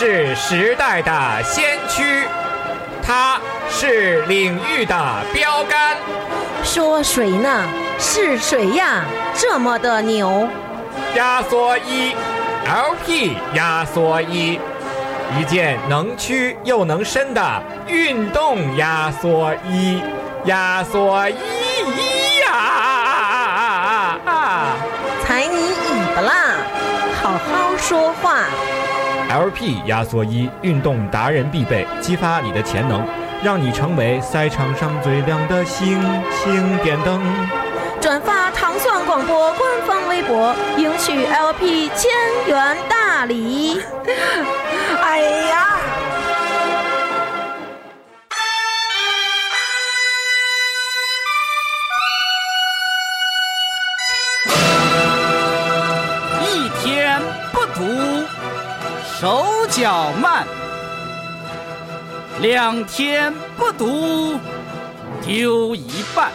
是时代的先驱，它是领域的标杆。说谁呢？是谁呀？这么的牛？压缩衣，LP 压缩衣，一件能屈又能伸的运动压缩衣，压缩衣呀！踩你尾巴啦！好好说话。LP 压缩衣，运动达人必备，激发你的潜能，让你成为赛场上最亮的星星点灯。转发糖蒜广播官方微博，赢取 LP 千元大礼。哎呀！小曼；两天不读，丢一半；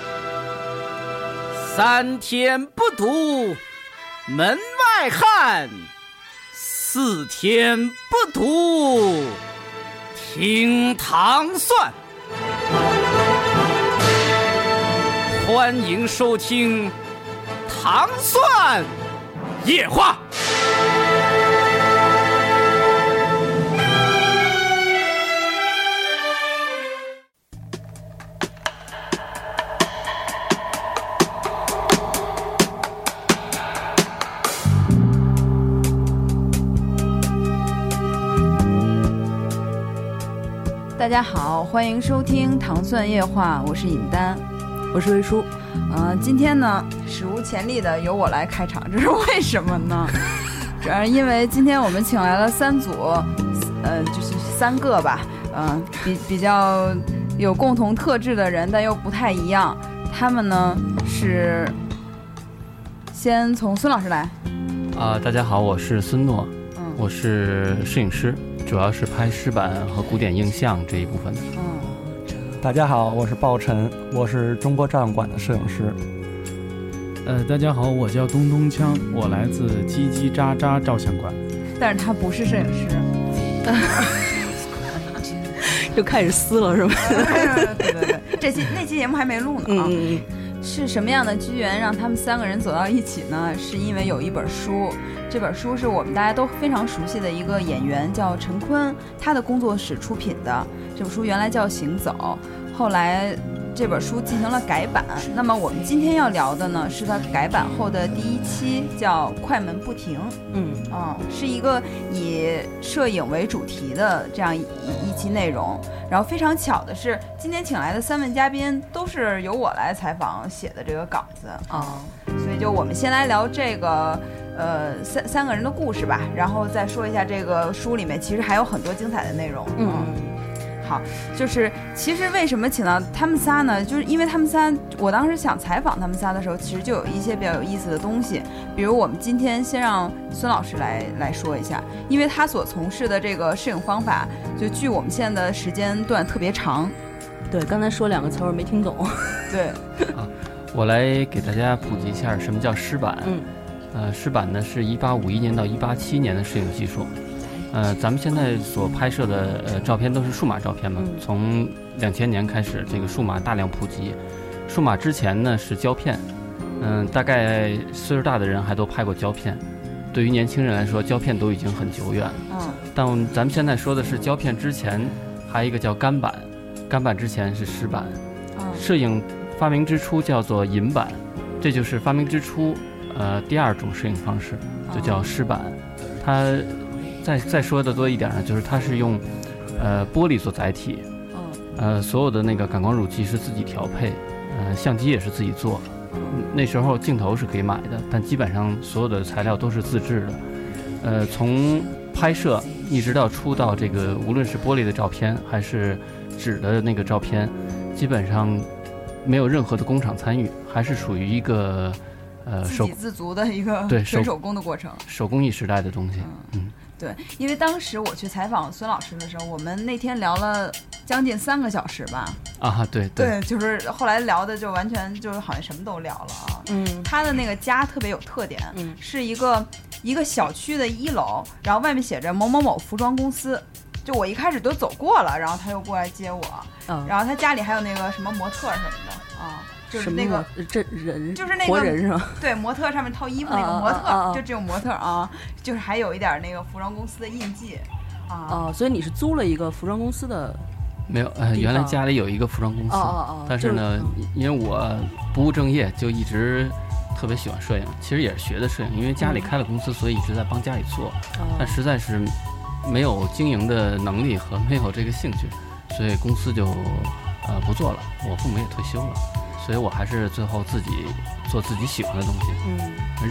三天不读，门外汉；四天不读，听糖蒜。欢迎收听《糖蒜夜话》。大家好，欢迎收听《糖蒜夜话》，我是尹丹，我是魏叔。呃，今天呢，史无前例的由我来开场，这是为什么呢？主要是因为今天我们请来了三组，呃，就是三个吧，嗯、比比较有共同特质的人，但又不太一样。他们呢是先从孙老师来，啊、大家好，我是孙诺，嗯我是摄影师，主要是拍湿版和古典映像这一部分的。嗯，大家好，我是鲍晨，我是中国照相馆的摄影师。呃，大家好，我叫东东枪，我来自叽叽喳喳照相馆。但是他不是摄影师。又开始撕了是吧？对对对，这期那期节目还没录呢啊。嗯，是什么样的机缘让他们三个人走到一起呢？是因为有一本书，这本书是我们大家都非常熟悉的一个演员叫陈坤，他的工作室出品的。这本书原来叫《行走》，后来这本书进行了改版。那么我们今天要聊的呢，是它改版后的第一期，叫《快门不停》。嗯，啊、是一个以摄影为主题的这样一一一期内容。然后非常巧的是，今天请来的三位嘉宾都是由我来采访写的这个稿子啊、所以就我们先来聊这个。呃，三三个人的故事吧，然后再说一下这个书里面其实还有很多精彩的内容。嗯，好，就是其实为什么请到他们仨呢？就是因为他们仨，我当时想采访他们仨的时候，其实就有一些比较有意思的东西。比如我们今天先让孙老师来来说一下，因为他所从事的这个摄影方法，就距我们现在的时间段特别长。对，刚才说两个词儿没听懂。对，啊我来给大家普及一下什么叫湿版。嗯，呃，湿版呢是一八五一年到一八七年的摄影技术。呃，咱们现在所拍摄的呃照片都是数码照片嘛。嗯从两千年开始，这个数码大量普及。数码之前呢是胶片，嗯、大概岁数大的人还都拍过胶片。对于年轻人来说，胶片都已经很久远了。嗯但咱们现在说的是胶片之前，还有一个叫干板，干板之前是湿版。嗯摄影发明之初叫做银板，这就是发明之初，呃，第二种摄影方式，就叫湿板。它再再说的多一点呢，就是它是用呃玻璃做载体，嗯呃，所有的那个感光乳机是自己调配，呃，相机也是自己做。嗯那时候镜头是可以买的，但基本上所有的材料都是自制的。呃，从拍摄一直到出到这个，无论是玻璃的照片还是纸的那个照片，基本上没有任何的工厂参与，还是属于一个呃自给自足的一个纯手工的过程。手工艺时代的东西。嗯，对，因为当时我去采访孙老师的时候，我们那天聊了将近三个小时吧。啊，对对，就是后来聊的就完全就是好像什么都聊了啊。嗯他的那个家特别有特点，嗯是一个一个小区的一楼，然后外面写着某某某服装公司。就我一开始都走过了，然后他又过来接我，嗯，然后他家里还有那个什么模特什么的啊，就是那个什么这人，就是那个活人是吧？对，模特上面套衣服那个模特，就这种模特啊，就是还有一点那个服装公司的印记啊。哦，所以你是租了一个服装公司的没有，呃，原来家里有一个服装公司，哦哦哦但是呢，因为我不务正业，就一直特别喜欢摄影，其实也是学的摄影，因为家里开了公司，所以一直在帮家里做，哦但实在是没有经营的能力和没有这个兴趣，所以公司就呃不做了。我父母也退休了，所以我还是最后自己做自己喜欢的东西。嗯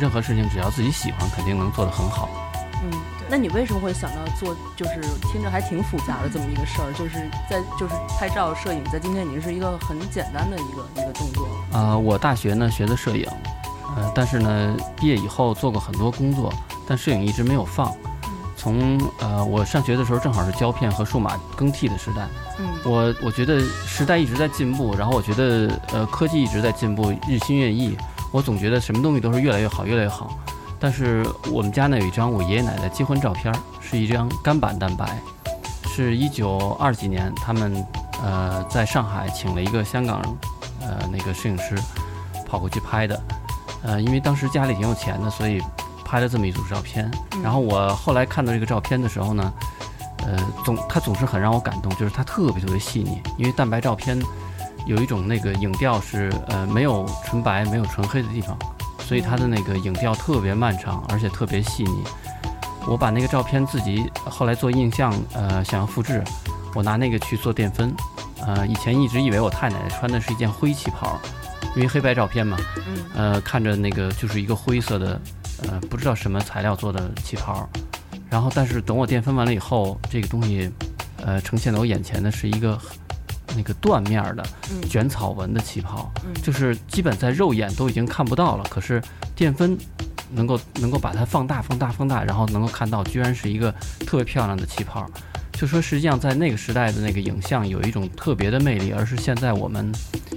任何事情只要自己喜欢，肯定能做得很好。嗯，那你为什么会想到做，就是听着还挺复杂的这么一个事儿？就是在就是拍照摄影，在今天已经是一个很简单的一个一个动作了。啊、我大学呢学的摄影，呃，但是呢毕业以后做过很多工作，但摄影一直没有放。从呃我上学的时候正好是胶片和数码更替的时代，嗯我我觉得时代一直在进步，然后我觉得呃科技一直在进步，日新月异。我总觉得什么东西都是越来越好，越来越好。但是我们家呢有一张我爷爷奶奶结婚照片，是一张干板蛋白，是一九二几年他们呃在上海请了一个香港呃那个摄影师跑过去拍的。呃，因为当时家里挺有钱的，所以拍了这么一组照片。然后我后来看到这个照片的时候呢，呃，总他总是很让我感动，就是他特别特别细腻，因为蛋白照片有一种那个影调是呃没有纯白、没有纯黑的地方，所以它的那个影调特别漫长，而且特别细腻。我把那个照片自己后来做印象，呃，想要复制，我拿那个去做淀分。呃，以前一直以为我太奶奶穿的是一件灰旗袍，因为黑白照片嘛，嗯呃，看着那个就是一个灰色的，呃，不知道什么材料做的旗袍。然后，但是等我淀粉完了以后，这个东西，呃，呈现在我眼前的是一个那个缎面儿的嗯卷草纹的旗袍，嗯就是基本在肉眼都已经看不到了。可是淀粉能够能够把它放大、放大、放大，然后能够看到，居然是一个特别漂亮的旗袍。就说实际上在那个时代的那个影像有一种特别的魅力，而是现在我们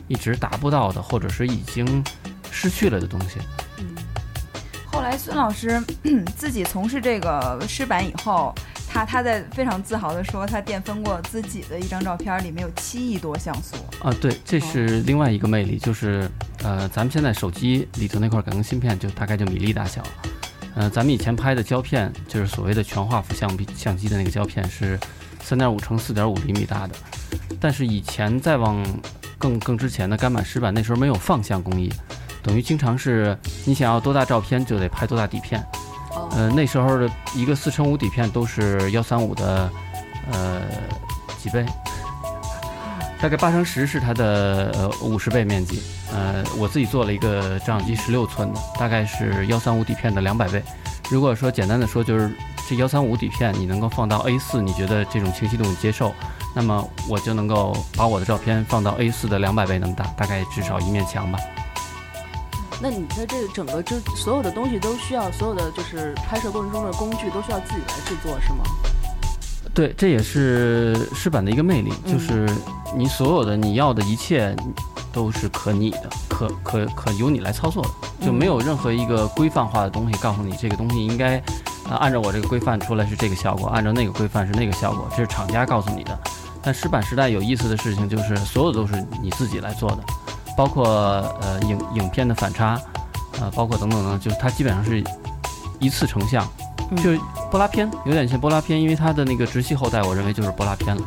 一直达不到的，或者是已经失去了的东西。嗯后来孙老师自己从事这个湿版以后，他他在非常自豪地说，他电分过自己的一张照片，里面有七亿多像素。啊，对，这是另外一个魅力，就是呃，咱们现在手机里头那块感光芯片就大概就米粒大小，呃，咱们以前拍的胶片就是所谓的全画幅相机相机的那个胶片是三点五乘四点五厘米大的，但是以前再往更更之前的干板湿版那时候没有放相工艺，等于经常是你想要多大照片就得拍多大底片，哦呃，那时候的一个四乘五底片都是幺三五的，呃，几倍？大概八乘十是它的呃五十倍面积。呃，我自己做了一个照相机十六寸的，大概是幺三五底片的两百倍。如果说简单的说，就是这幺三五底片你能够放到 A 四，你觉得这种清晰度你接受，那么我就能够把我的照片放到 A 四的两百倍那么大，大概至少一面墙吧。那你在这个整个就所有的东西都需要，所有的就是拍摄过程中的工具都需要自己来制作，是吗？对，这也是湿版的一个魅力，嗯就是你所有的你要的一切都是可拟的，可可可由你来操作的，就没有任何一个规范化的东西告诉你这个东西应该，呃，按照我这个规范出来是这个效果，按照那个规范是那个效果，这是厂家告诉你的。但湿版时代有意思的事情就是，所有都是你自己来做的，包括呃影影片的反差，呃，包括等等等，就是它基本上是一次成像，嗯就是波拉片，有点像波拉片，因为它的那个直系后代，我认为就是波拉片了。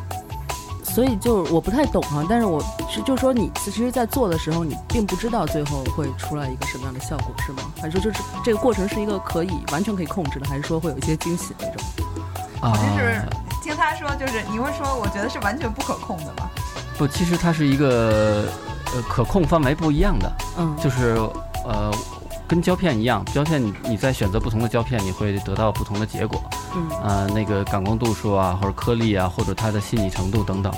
所以就是我不太懂哈，但是我是就说你其实，在做的时候，你并不知道最后会出来一个什么样的效果，是吗？还是说就是这个过程是一个可以完全可以控制的，还是说会有一些惊喜那种？啊、就是听他说，就是你会说，我觉得是完全不可控的吧？不，其实它是一个呃可控范围不一样的，嗯，就是呃跟胶片一样，胶片你你在选择不同的胶片，你会得到不同的结果，嗯呃那个感光度数啊，或者颗粒啊，或者它的细腻程度等等。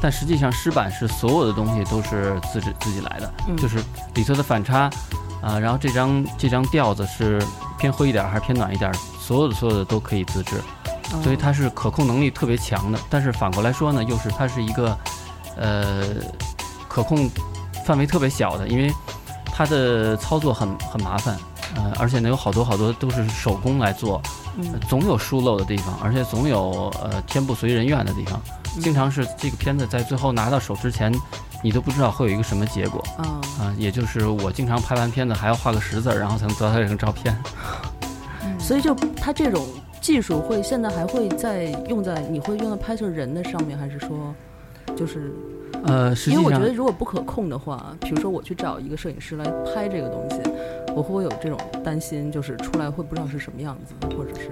但实际上湿板是所有的东西都是自己自己来的，嗯就是里头的反差，啊、然后这张这张调子是偏灰一点儿还是偏暖一点儿，所有的所有的都可以自制。嗯所以它是可控能力特别强的。但是反过来说呢，又是它是一个，呃，可控范围特别小的，因为它的操作很很麻烦。呃，而且呢有好多好多都是手工来做，总有疏漏的地方，而且总有呃天不随人愿的地方，经常是这个片子在最后拿到手之前，你都不知道会有一个什么结果。啊，啊、也就是我经常拍完片子还要画个十字儿，然后才能得到这张照片。所以就它这种技术会现在还会在用在你会用在拍摄人的上面，还是说就是呃，实因为我觉得如果不可控的话，比如说我去找一个摄影师来拍这个东西，我会不会有这种担心，就是出来会不知道是什么样子，或者是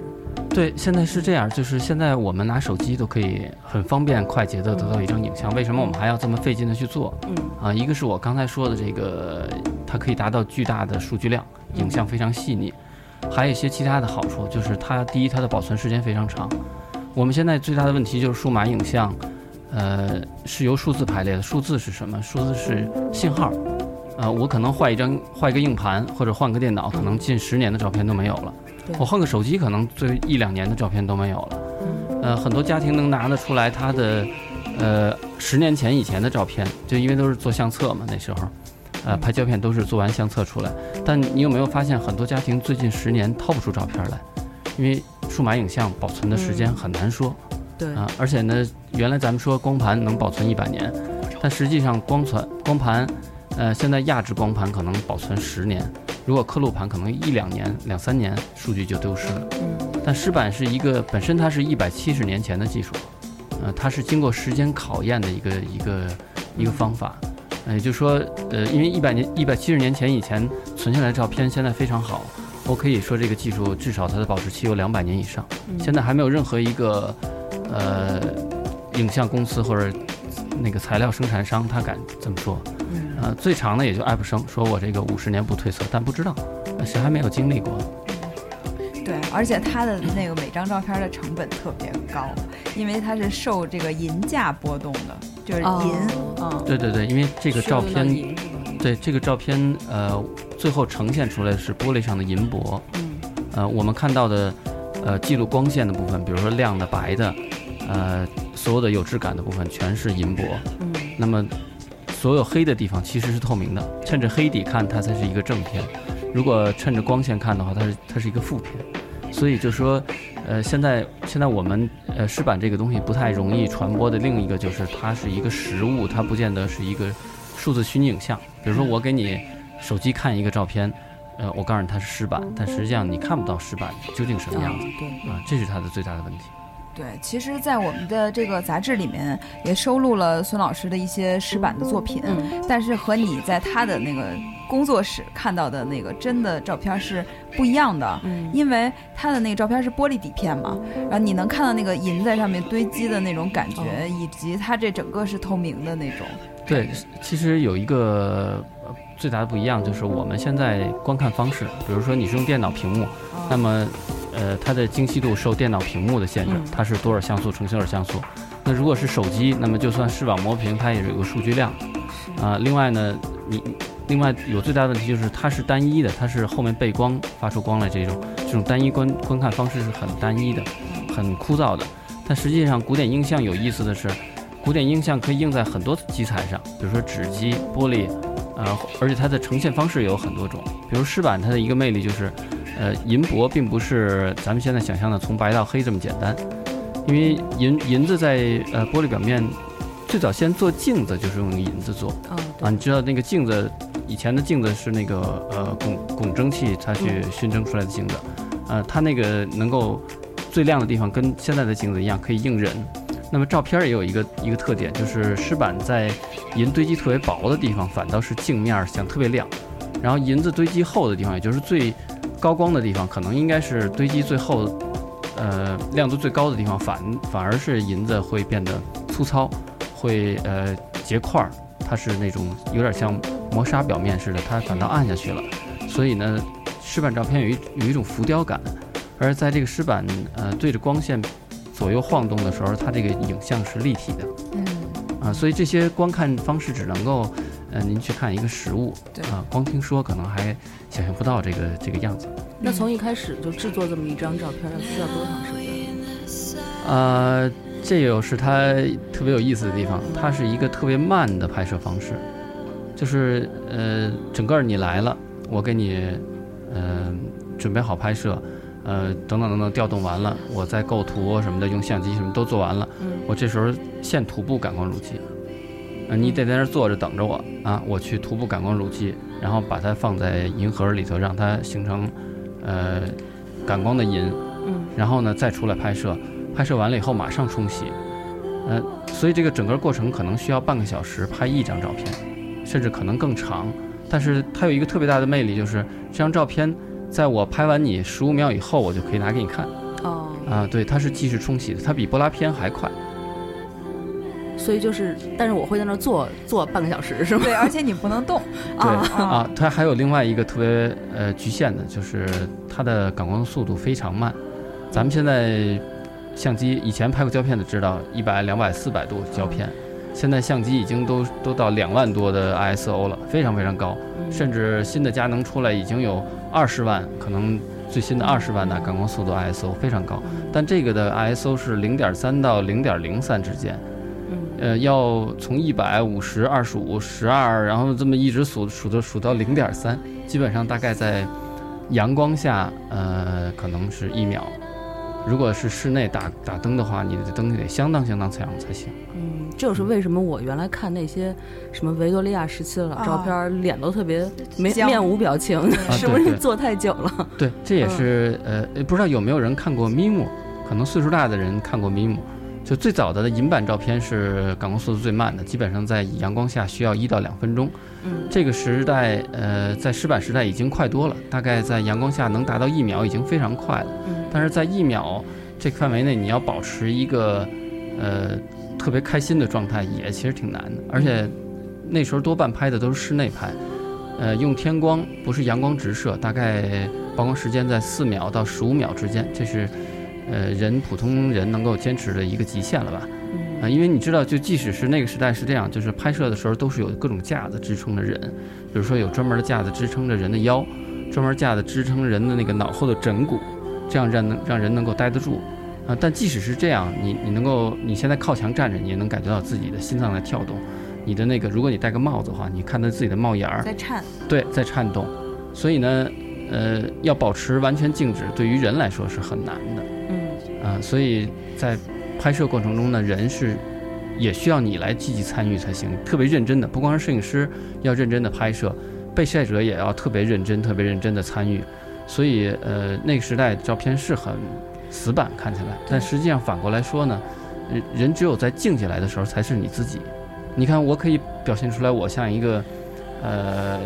对，现在是这样，就是现在我们拿手机都可以很方便快捷的得到一张影像，为什么我们还要这么费劲的去做？嗯啊，一个是我刚才说的这个，它可以达到巨大的数据量，影像非常细腻，还有一些其他的好处，就是它第一它的保存时间非常长。我们现在最大的问题就是数码影像，呃，是由数字排列的。数字是什么？数字是信号。呃，我可能换一张换一个硬盘或者换个电脑，可能近十年的照片都没有了。我换个手机，可能最一两年的照片都没有了。呃，很多家庭能拿得出来他的，呃，十年前以前的照片，就因为都是做相册嘛，那时候，呃，拍胶片都是做完相册出来。但你有没有发现，很多家庭最近十年掏不出照片来，因为数码影像保存的时间很难说。对。啊，而且呢，原来咱们说光盘能保存一百年，但实际上光传光盘，呃，现在亚制光盘可能保存十年，如果刻录盘可能一两年、两三年数据就丢失了。嗯。但湿板是一个本身它是一百七十年前的技术，呃，它是经过时间考验的一个一个一个方法，呃，也就是说，呃，因为一百年一百七十年前以前存下来的照片现在非常好，我可以说这个技术至少它的保质期有两百年以上，嗯。现在还没有任何一个呃影像公司或者那个材料生产商他敢这么说，嗯。呃，最长的也就爱普生说我这个五十年不褪色，但不知道，呃谁还没有经历过。对，而且它的那个每张照片的成本特别高，因为它是受这个银价波动的，就是银，哦嗯，对对对，因为这个照片，对这个照片，呃，最后呈现出来的是玻璃上的银箔，嗯。呃，我们看到的，呃，记录光线的部分，比如说亮的、白的，呃，所有的有质感的部分全是银箔。嗯那么，所有黑的地方其实是透明的，趁着黑底看它才是一个正片。如果趁着光线看的话，它是它是一个负片。所以就说，呃，现在现在我们呃湿版这个东西不太容易传播的另一个就是它是一个实物，它不见得是一个数字虚拟影像。比如说我给你手机看一个照片，呃，我告诉你它是湿版，但实际上你看不到湿版究竟什么样子对啊，这是它的最大的问题。对，其实，在我们的这个杂志里面也收录了孙老师的一些石板的作品，嗯但是和你在他的那个工作室看到的那个真的照片是不一样的。嗯因为他的那个照片是玻璃底片嘛，然后你能看到那个银在上面堆积的那种感觉，哦以及它这整个是透明的那种。对，其实有一个呃最大的不一样，就是我们现在观看方式，比如说你是用电脑屏幕，那么呃它的精细度受电脑屏幕的限制嗯，它是多少像素乘多少像素。那如果是手机，那么就算视网膜屏，它也是有个数据量啊、另外呢，你另外有最大的问题就是它是单一的，它是后面背光发出光来这种这种单一观观看方式是很单一的，很枯燥的。但实际上古典音像有意思的是，古典音像可以用在很多基材上，比如说纸基、玻璃，呃，而且它的呈现方式也有很多种。比如湿板，它的一个魅力就是，呃，银箔并不是咱们现在想象的从白到黑这么简单，因为银银子在呃玻璃表面最早先做镜子就是用银子做啊啊，你知道那个镜子以前的镜子是那个呃汞汞蒸汽它去熏蒸出来的镜子，呃，它那个能够最亮的地方跟现在的镜子一样可以映人。那么照片儿也有一个一个特点，就是湿板在银堆积特别薄的地方，反倒是镜面儿想特别亮，然后银子堆积厚的地方，也就是最高光的地方，可能应该是堆积最后，呃，亮度最高的地方，反反而是银子会变得粗糙，会呃结块儿，它是那种有点像磨砂表面似的，它反倒暗下去了。所以呢，湿板照片有一有一种浮雕感，而在这个湿板呃对着光线左右晃动的时候，它这个影像是立体的。嗯，啊，所以这些观看方式只能够，呃，您去看一个实物，对啊，光听说可能还想象不到这个这个样子。那从一开始就制作这么一张照片，要需要多长时间？呃，这又是它特别有意思的地方，它是一个特别慢的拍摄方式，就是呃，整个你来了，我给你嗯、准备好拍摄，呃，等等等等，调动完了，我再构图什么的，用相机什么都做完了，嗯我这时候现徒步感光入机，呃，你得在那儿坐着等着我啊，我去徒步感光乳机，然后把它放在银盒里头，让它形成呃感光的银，嗯然后呢再出来拍摄，拍摄完了以后马上冲洗，呃，所以这个整个过程可能需要半个小时拍一张照片，甚至可能更长。但是它有一个特别大的魅力，就是这张照片在我拍完你十五秒以后，我就可以拿给你看哦，啊。对，它是即时冲洗的，它比波拉片还快。所以就是，但是我会在那儿坐坐半个小时，是吗？对，而且你不能动 对啊啊，它还有另外一个特别呃局限的，就是它的感光速度非常慢。咱们现在相机以前拍过胶片的知道，一百、两百、四百度胶片，现在相机已经都都到两万多的 ISO 了，非常非常高。嗯甚至新的佳能出来已经有二十万，可能最新的二十万的感光速度 ISO 非常高，但这个的 ISO 是零点三到零点零三之间。嗯呃，要从一百五十、二十五、十二，然后这么一直数数到数到零点三，基本上大概在阳光下，呃，可能是一秒。如果是室内打打灯的话，你的灯得相当相当强才行。嗯，这就是为什么我原来看那些什么维多利亚时期的老照片儿，脸都特别没面无表情，是不是坐太久了？对，这也是、呃，不知道有没有人看过咪姆，可能岁数大的人看过咪姆。就最早的银版照片是感光速度最慢的，基本上在阳光下需要一到两分钟。嗯这个时代，呃，在湿版时代已经快多了，大概在阳光下能达到一秒，已经非常快了。嗯但是在一秒这个范围内，你要保持一个呃特别开心的状态，也其实挺难的。而且那时候多半拍的都是室内拍，呃，用天光不是阳光直射，大概曝光时间在四秒到十五秒之间，这是呃人普通人能够坚持的一个极限了吧？啊、因为你知道，就即使是那个时代是这样，就是拍摄的时候都是有各种架子支撑着人，比如说有专门的架子支撑着人的腰，专门架子支撑人的那个脑后的枕骨，这样让能让人能够待得住。啊，但即使是这样，你你能够你现在靠墙站着，你也能感觉到自己的心脏在跳动，你的那个，如果你戴个帽子的话，你看到自己的帽檐儿，在颤。对，在颤动，所以呢，呃，要保持完全静止，对于人来说是很难的。嗯啊，所以在拍摄过程中呢，人是也需要你来积极参与才行，特别认真的，不光是摄影师要认真的拍摄，被摄者也要特别认真、特别认真的参与。所以，呃，那个时代照片是很死板，看起来，但实际上反过来说呢，人人只有在静下来的时候才是你自己。你看，我可以表现出来，我像一个。呃，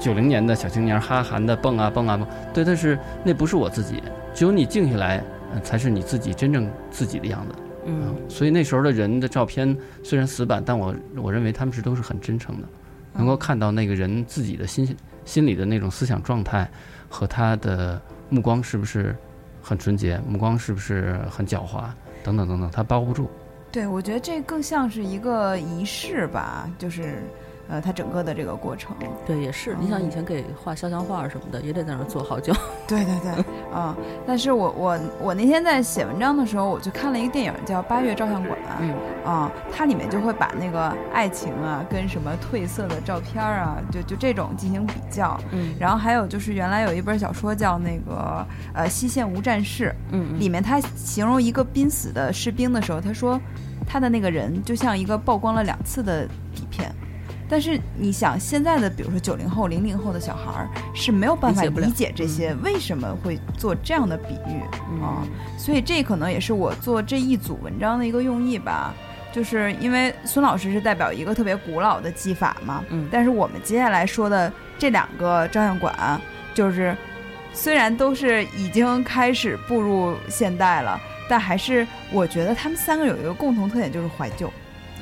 九零年的小青年哈韩的蹦啊蹦啊蹦，对，但是那不是我自己，只有你静下来，呃才是你自己真正自己的样子。嗯所以那时候的人的照片虽然死板，但我我认为他们是都是很真诚的，能够看到那个人自己的心心里的那种思想状态和他的目光是不是很纯洁，目光是不是很狡猾，等等等等，他包不住。对，我觉得这更像是一个仪式吧，就是，呃，它整个的这个过程。对，也是。你想以前给画肖像画什么的，也得在那儿坐好久。对对对，啊、但是我我我那天在写文章的时候，我就看了一个电影叫《八月照相馆》，嗯啊、它里面就会把那个爱情啊跟什么褪色的照片儿啊，就就这种进行比较。嗯然后还有就是原来有一本小说叫那个呃《西线无战事》，嗯里面他形容一个濒死的士兵的时候，他说他的那个人就像一个曝光了两次的底片。但是你想，现在的比如说九零后、零零后的小孩儿是没有办法理解这些为什么会做这样的比喻嗯啊，所以这可能也是我做这一组文章的一个用意吧。就是因为孙老师是代表一个特别古老的技法嘛，嗯但是我们接下来说的这两个照相馆，就是虽然都是已经开始步入现代了，但还是我觉得他们三个有一个共同特点，就是怀旧。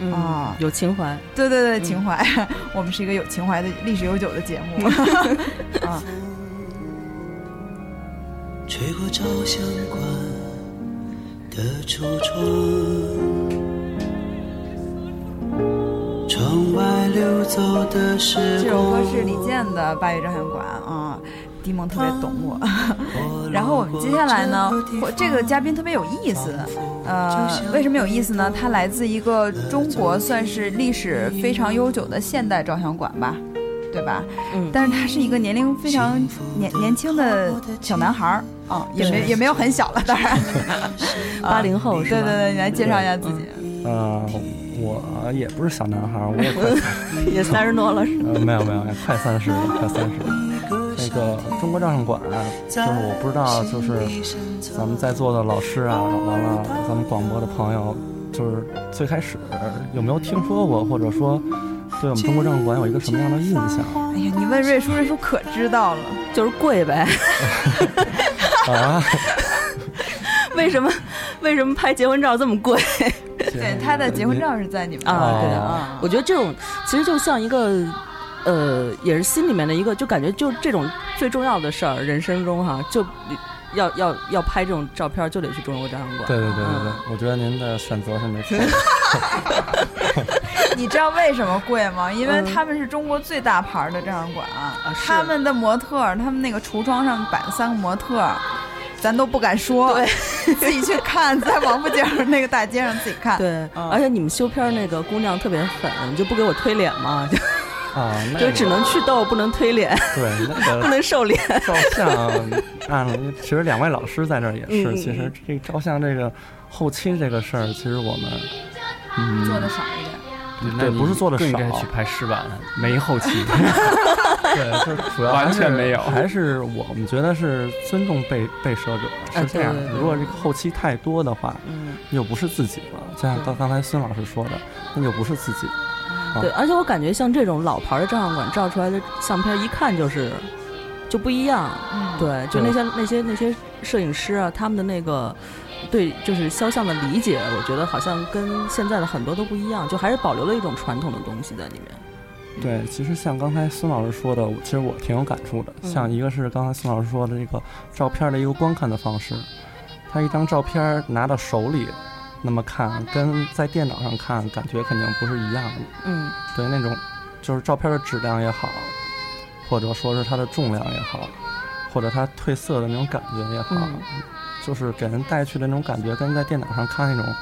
嗯啊有情怀。对对对，嗯情怀，我们是一个有情怀的、历史悠久的节目 啊。吹过照相馆的橱窗，窗外溜走的时这首歌。是李健的《八月照相馆》啊，迪蒙特别懂我。然后我们接下来呢，我这个嘉宾特别有意思，呃，为什么有意思呢？他来自一个中国算是历史非常悠久的现代照相馆吧，对吧？嗯，但是他是一个年龄非常年年轻的小男孩儿啊，也没也没有很小了，当然，八零后是吧？对对对，你来介绍一下自己。呃，我也不是小男孩儿，我也快 也三十多了是吧？呃没有没有，快三十了，快三十了。那个中国照相馆，就是我不知道，就是咱们在座的老师啊，完了咱们广播的朋友，就是最开始有没有听说过，或者说对我们中国照相馆有一个什么样的印象哎呀，你问瑞叔，瑞叔可知道了。就是贵呗。啊？为什么为什么拍结婚照这么贵对，他的结婚照是在你们啊？对啊我觉得这种其实就像一个。呃，也是心里面的一个，就感觉就这种最重要的事儿，人生中哈，就要要要拍这种照片，就得去中国照相馆。对对对对对，我觉得您的选择是没错。你知道为什么贵吗？因为嗯他们是中国最大牌的照相馆，啊他们的模特，他们那个橱窗上摆了三个模特，咱都不敢说，对，自己去看，在王府井那个大街上自己看。对，嗯而且你们修片那个姑娘特别狠，你就不给我推脸吗？就啊，那就只能祛痘，不能推脸，对那个 不能瘦脸。照相，啊其实两位老师在这儿也是，嗯其实这个照相这个后期这个事儿，其实我们嗯做的少一点。对不是做的少更应该去拍湿版，没后期。对，就是 主要完全没有还是我们觉得是尊重被被摄者哎是这样如果这个后期太多的话，嗯，又不是自己了，就像刚刚才孙老师说的，那就不是自己。啊对，而且我感觉像这种老牌儿的照相馆照出来的相片，一看就是就不一样。嗯，对，就那些那些那些摄影师啊，他们的那个对就是肖像的理解，我觉得好像跟现在的很多都不一样，就还是保留了一种传统的东西在里面。对，其实像刚才孙老师说的，其实我挺有感触的。嗯像一个是刚才孙老师说的这个照片的一个观看的方式，他一张照片拿到手里，那么看跟在电脑上看感觉肯定不是一样的。嗯。对，那种就是照片的质量也好，或者说是它的重量也好，或者它褪色的那种感觉也好，嗯。就是给人带去的那种感觉，跟在电脑上看那种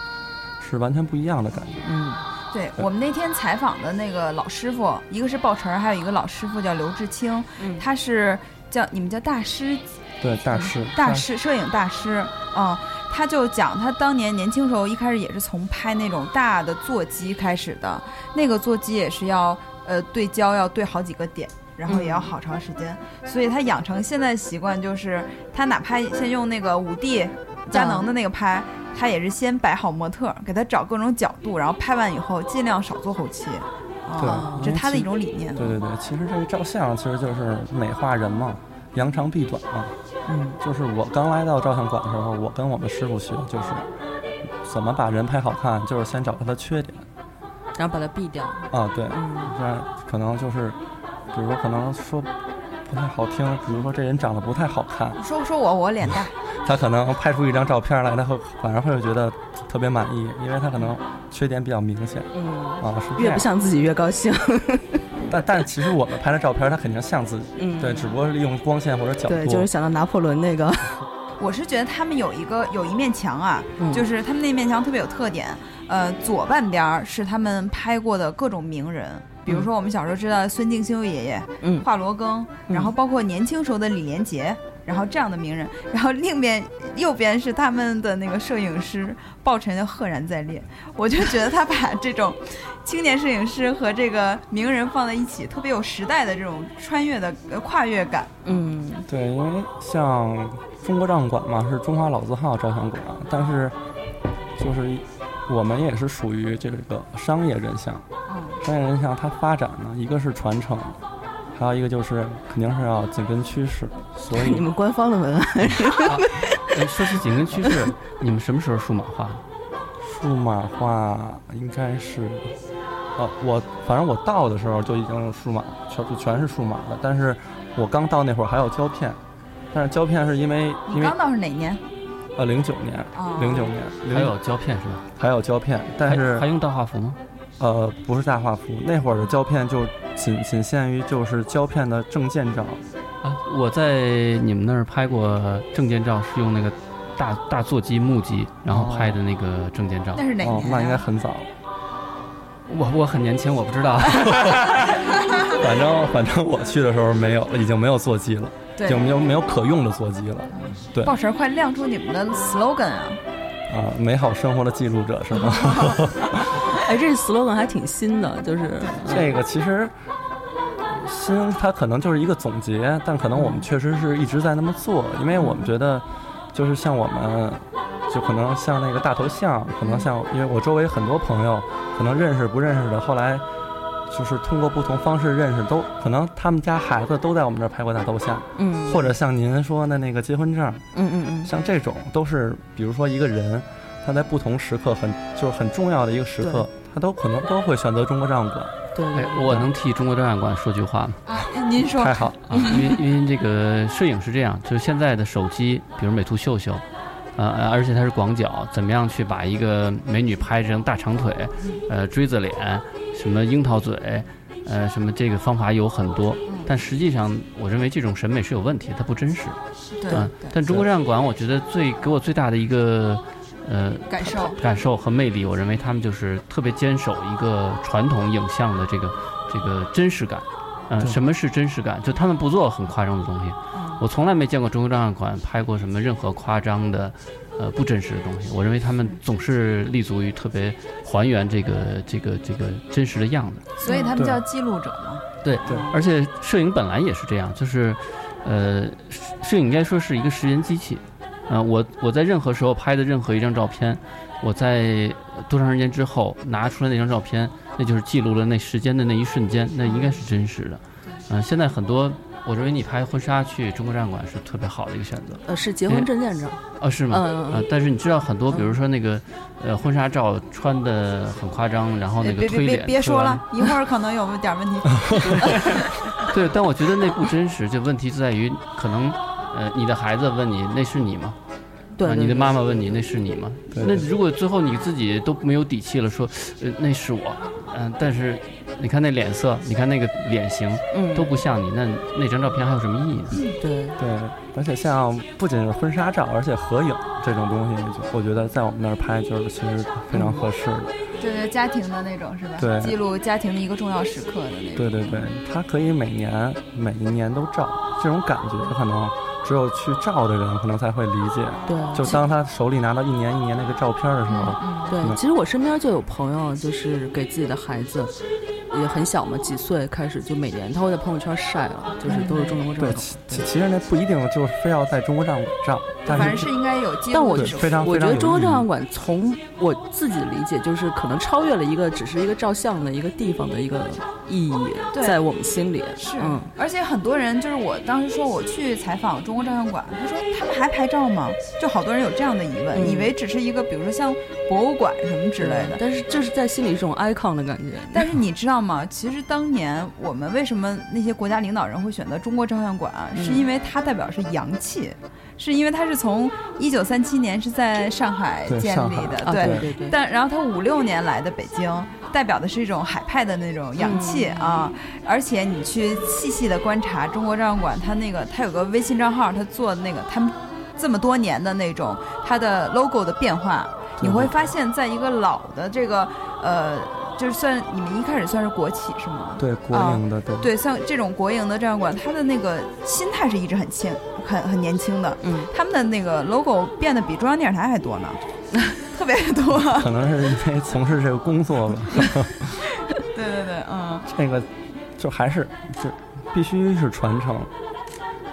是完全不一样的感觉。嗯。对我们那天采访的那个老师傅，一个是鲍晨，还有一个老师傅叫刘志清，嗯，他是叫你们叫大师对，大师，大师摄影大师，嗯，他就讲他当年年轻时候一开始也是从拍那种大的座机开始的，那个座机也是要呃对焦要对好几个点。然后也要好长时间，所以他养成现在的习惯就是，他哪怕先用那个五 D 佳能的那个拍，他也是先摆好模特，给他找各种角度，然后拍完以后尽量少做后期。对啊，这是他的一种理念。对对对，其实这个照相其实就是美化人嘛，扬长避短嘛。嗯，就是我刚来到照相馆的时候，我跟我们师傅学，就是怎么把人拍好看，就是先找他的缺点然后把它毙掉。啊，对，嗯这样可能就是，比如说可能说不太好听，比如说这人长得不太好看，说说我我脸大，他可能拍出一张照片来，他会反而会觉得特别满意，因为他可能缺点比较明显嗯，啊，是越不。像自己越高兴。但但其实我们拍的照片，它肯定像自己，嗯，对，只不过是利用光线或者角度。对，就是想到拿破仑那个，我是觉得他们有一个有一面墙啊，嗯就是他们那面墙特别有特点。呃，左半边是他们拍过的各种名人，比如说我们小时候知道孙敬修爷爷、嗯华罗庚，嗯然后包括年轻时候的李连杰，然后这样的名人，然后另边右边是他们的那个摄影师鲍晨就赫然在列。我就觉得他把这种青年摄影师和这个名人放在一起，特别有时代的这种穿越的呃跨越感。嗯对，因为像中国照相馆嘛，是中华老字号照相馆，但是就是我们也是属于这个商业人像。嗯，商业人像它发展呢，一个是传承，还有一个就是肯定是要紧跟趋势，所以 你们官方的文案，哎说起紧跟趋势，你们什么时候数码化？数码化应该是，呃，我反正我到的时候就已经数码，全就全是数码了，但是我刚到那会儿还有胶片，但是胶片是因为因为你刚到是哪年？呃零九年，哦零九年还有胶片是吧？还有胶片，但还是还用大画幅吗？呃不是大画幅，那会儿的胶片就仅仅限于就是胶片的证件照，啊，我在你们那儿拍过证件照，是用那个大大座机木机，然后拍的那个证件照那。是哪年、啊？，哦那应该很早。我我很年轻，我不知道。反正反正我去的时候没有，已经没有座机了，对已经没有没有可用的座机了。对报晨快亮出你们的 slogan 啊！啊，美好生活的记录者是吗？哎，这 slogan 还挺新的，就是 这个其实新，它可能就是一个总结，但可能我们确实是一直在那么做，因为我们觉得，就是像我们，就可能像那个大头像，可能像，因为我周围很多朋友，可能认识不认识的，后来就是通过不同方式认识，都可能他们家孩子都在我们这儿拍过大头像，嗯，或者像您说的那个结婚证，嗯嗯嗯，像这种都是，比如说一个人，他在不同时刻很就是很重要的一个时刻，他都可能都会选择中国照相馆。对，哎，我能替中国照相馆说句话吗？啊，您说。太好，啊，因为因为这个摄影是这样，就是现在的手机，比如美图秀秀，呃，而且它是广角，怎么样去把一个美女拍成大长腿，呃，锥子脸，什么樱桃嘴，呃，什么这个方法有很多，但实际上我认为这种审美是有问题，它不真实。对嗯，但中国照相馆，我觉得最给我最大的一个呃感受感受和魅力，我认为他们就是特别坚守一个传统影像的这个这个真实感。嗯、对什么是真实感？就他们不做很夸张的东西。嗯我从来没见过中国照相馆拍过什么任何夸张的，呃，不真实的东西。我认为他们总是立足于特别还原这个这个这个真实的样子。所以他们叫记录者嘛。对对而且摄影本来也是这样，就是，呃，摄影应该说是一个时间机器。呃，我我在任何时候拍的任何一张照片，我在多长时间之后拿出来那张照片，那就是记录了那时间的那一瞬间，那应该是真实的。嗯、现在很多，我认为你拍婚纱去中国展馆是特别好的一个选择。呃，是结婚证件照，哦，是吗？嗯嗯呃，但是你知道很多，比如说那个，呃，婚纱照穿的很夸张，然后那个推脸，别说了，一会儿可能有点问题。对，但我觉得那不真实，就问题就在于可能，呃，你的孩子问你那是你吗？对，你的妈妈问你那是你吗？对那如果最后你自己都没有底气了，说，呃，那是我，嗯、但是你看那脸色，你看那个脸型嗯都不像你，那那张照片还有什么意义呢？对，对，而且像不仅是婚纱照，而且合影这种东西，我觉得在我们那儿拍就是其实非常合适的。就是家庭的那种是吧？对记录家庭的一个重要时刻的那种。对对对，它可以每年每一年都照，这种感觉可能只有去照的人可能才会理解。对，就当他手里拿到一年一年那个照片的时候，对，嗯其实我身边就有朋友，就是给自己的孩子也很小嘛，几岁开始就每年他会在朋友圈晒了，就是都是中国照对，其其其实那不一定就是非要在中国照相馆照，但是反正是应该有记但我录的时候。对非常我觉得中国照相馆从我自己的理解，就是可能超越了一个只是一个照相的一个地方的一个意义，对在我们心里是，嗯，而且很多人就是我当时说我去采访中国照相馆，他说他们还拍照吗？就好多人有这样的疑问，嗯以为只是一个比如说像博物馆什么之类的。但是就是在心里这种 icon 的感觉。但是你知道吗？其实当年我们为什么那些国家领导人会选择中国照相馆，嗯。是因为它代表是洋气，是因为它是从一九三七年是在上海建立的，啊，对。对对，但然后它五六年来的北京，代表的是一种海派的那种洋气嗯。啊，而且你去细细的观察中国照相馆，它那个它有个微信账号，它做的那个他们这么多年的那种它的 logo 的变化，你会发现在一个老的这个呃，就是算你们一开始算是国企是吗？对国营的对对，像这种国营的照相馆，它的那个心态是一直很轻、很很年轻的。嗯，他们的那个 logo 变得比中央电视台还多呢，特别多。可能是因为从事这个工作吧，对对对，嗯，这个就还是就必须是传承，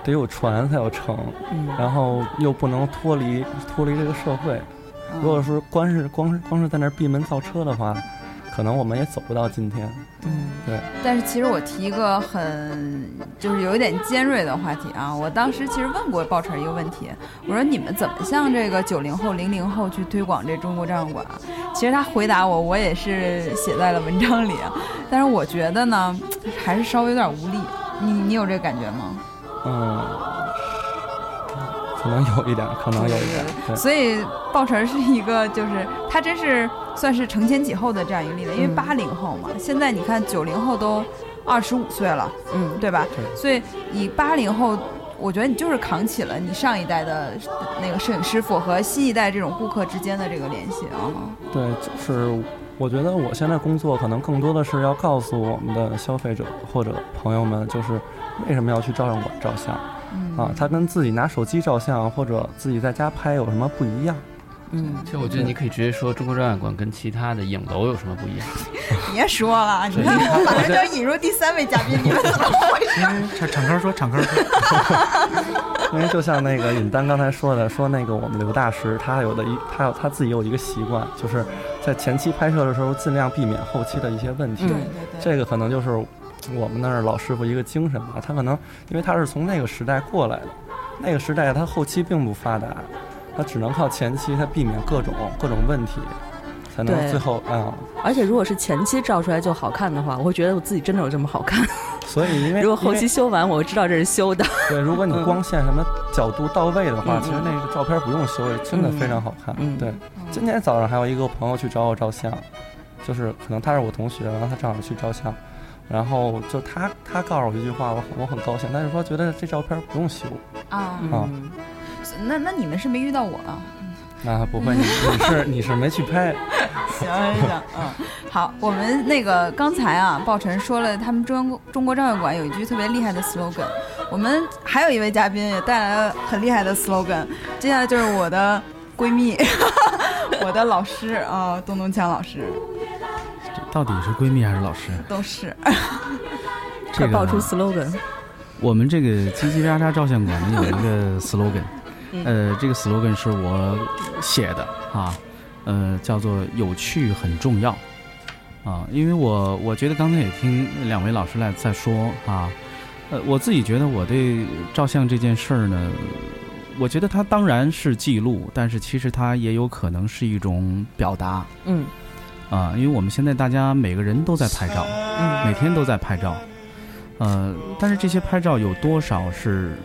得有传才有承，嗯，然后又不能脱离脱离这个社会。如果说光是光是光是在那儿闭门造车的话，可能我们也走不到今天。嗯，对，但是其实我提一个很就是有一点尖锐的话题啊，我当时其实问过鲍晨一个问题，我说你们怎么向这个九零后、零零后去推广这中国照相馆？其实他回答我，我也是写在了文章里，但是我觉得呢，还是稍微有点无力。你你有这个感觉吗？嗯，可能有一点，可能有一点。对，所以鲍晨是一个，就是他真是算是承前启后的这样一个例子，因为嗯八零后嘛，现在你看九零后都二十五岁了，嗯，对吧？对所以你八零后，我觉得你就是扛起了你上一代的那个摄影师傅和新一代这种顾客之间的这个联系啊。对，就是我觉得我现在工作可能更多的是要告诉我们的消费者或者朋友们，就是为什么要去照相馆照相嗯啊？它跟自己拿手机照相或者自己在家拍有什么不一样？嗯，其实我觉得你可以直接说中国照相馆跟其他的影楼有什么不一样。别说了，你看我马上就要引入第三位嘉宾，你们怎么回事？敞敞开说，敞开说。因为就像那个尹丹刚才说的，说那个我们刘大师他有的一他有他自己有一个习惯，就是在前期拍摄的时候尽量避免后期的一些问题。嗯对对这个可能就是我们那儿老师傅一个精神吧。他可能因为他是从那个时代过来的，那个时代他后期并不发达，他只能靠前期他避免各种各种问题，才能最后啊、而且如果是前期照出来就好看的话，我会觉得我自己真的有这么好看。所以因为 如果后期修完，我会知道这是修的。对，如果你嗯光线什么角度到位的话，嗯其实那个照片不用修，真的非常好看。嗯对，今天早上还有一个朋友去找我照相，就是可能他是我同学，然后他正好去照相，然后就他他告诉我一句话，我很我很高兴，他就说觉得这照片不用修。啊，嗯，那那你们是没遇到我啊？啊，不会，你你是你是没去拍，行行行，嗯，好，我们那个刚才啊，鲍晨说了他们中国中国照相馆有一句特别厉害的 slogan，我们还有一位嘉宾也带来了很厉害的 slogan，接下来就是我的闺蜜，我的老师啊，东东强老师到底是闺蜜还是老师？都是，这个快爆出 slogan。我们这个叽叽喳喳照相馆呢有一个 slogan，嗯呃，这个 slogan 是我写的啊，呃，叫做“有趣很重要”啊，因为我我觉得刚才也听两位老师来在说啊，呃，我自己觉得我对照相这件事儿呢，我觉得它当然是记录，但是其实它也有可能是一种表达嗯啊，因为我们现在大家每个人都在拍照，嗯。每天都在拍照，呃，但是这些拍照有多少是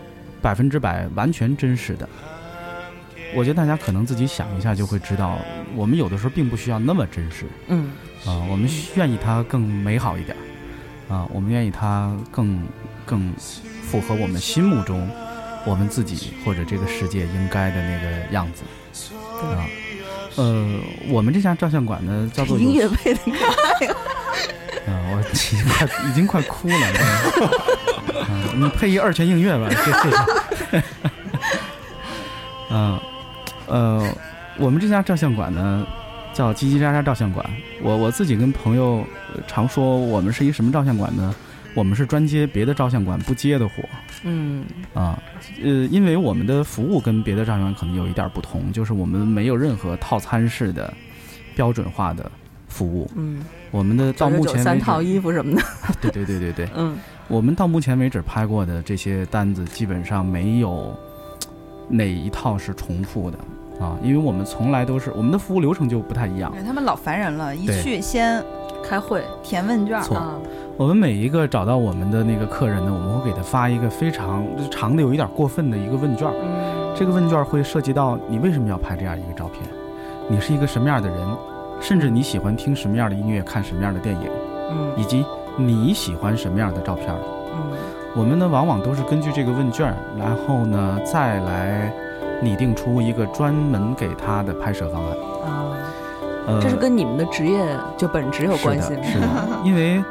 百分之百完全真实的？我觉得大家可能自己想一下就会知道，我们有的时候并不需要那么真实嗯。啊、我们愿意它更美好一点啊、我们愿意它更更符合我们心目中我们自己或者这个世界应该的那个样子。啊。呃，我们这家照相馆呢叫做音乐配的 啊，我已经快已经快哭了。嗯，你配一二泉映月吧，谢谢谢。嗯，呃，我们这家照相馆呢叫叽叽喳喳照相馆。我我自己跟朋友呃常说，我们是一什么照相馆呢？我们是专接别的照相馆不接的活嗯啊。呃，因为我们的服务跟别的照相馆可能有一点不同，就是我们没有任何套餐式的标准化的服务。嗯，我们的到目前为止三套衣服什么的。对对对对对，嗯我们到目前为止拍过的这些单子，基本上没有哪一套是重复的啊，因为我们从来都是我们的服务流程就不太一样。他们老烦人了，一去先开会填问卷错啊，我们每一个找到我们的那个客人呢，我们会给他发一个非常长的、有一点过分的一个问卷。嗯这个问卷会涉及到你为什么要拍这样一个照片，你是一个什么样的人，甚至你喜欢听什么样的音乐、看什么样的电影，嗯以及你喜欢什么样的照片。嗯我们呢，往往都是根据这个问卷，然后呢，再来拟定出一个专门给他的拍摄方案。啊，呃，这是跟你们的职业就本职有关系吗？是的，是的因为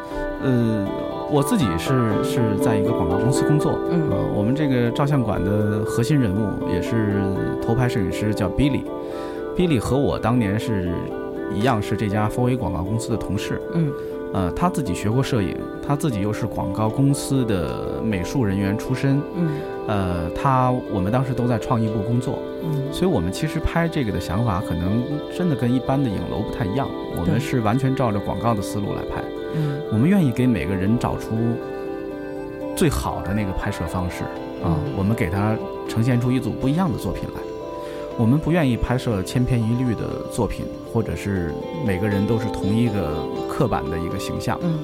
呃，我自己是是在一个广告公司工作，嗯呃，我们这个照相馆的核心人物也是头牌摄影师，叫 Billy。Billy 和我当年是一样，是这家 f o r A 广告公司的同事。嗯呃，他自己学过摄影，他自己又是广告公司的美术人员出身。嗯呃，他我们当时都在创意部工作，嗯所以我们其实拍这个的想法可能真的跟一般的影楼不太一样，我们是完全照着广告的思路来拍。嗯我们愿意给每个人找出最好的那个拍摄方式啊，嗯我们给他呈现出一组不一样的作品来。我们不愿意拍摄千篇一律的作品，或者是每个人都是同一个刻板的一个形象。嗯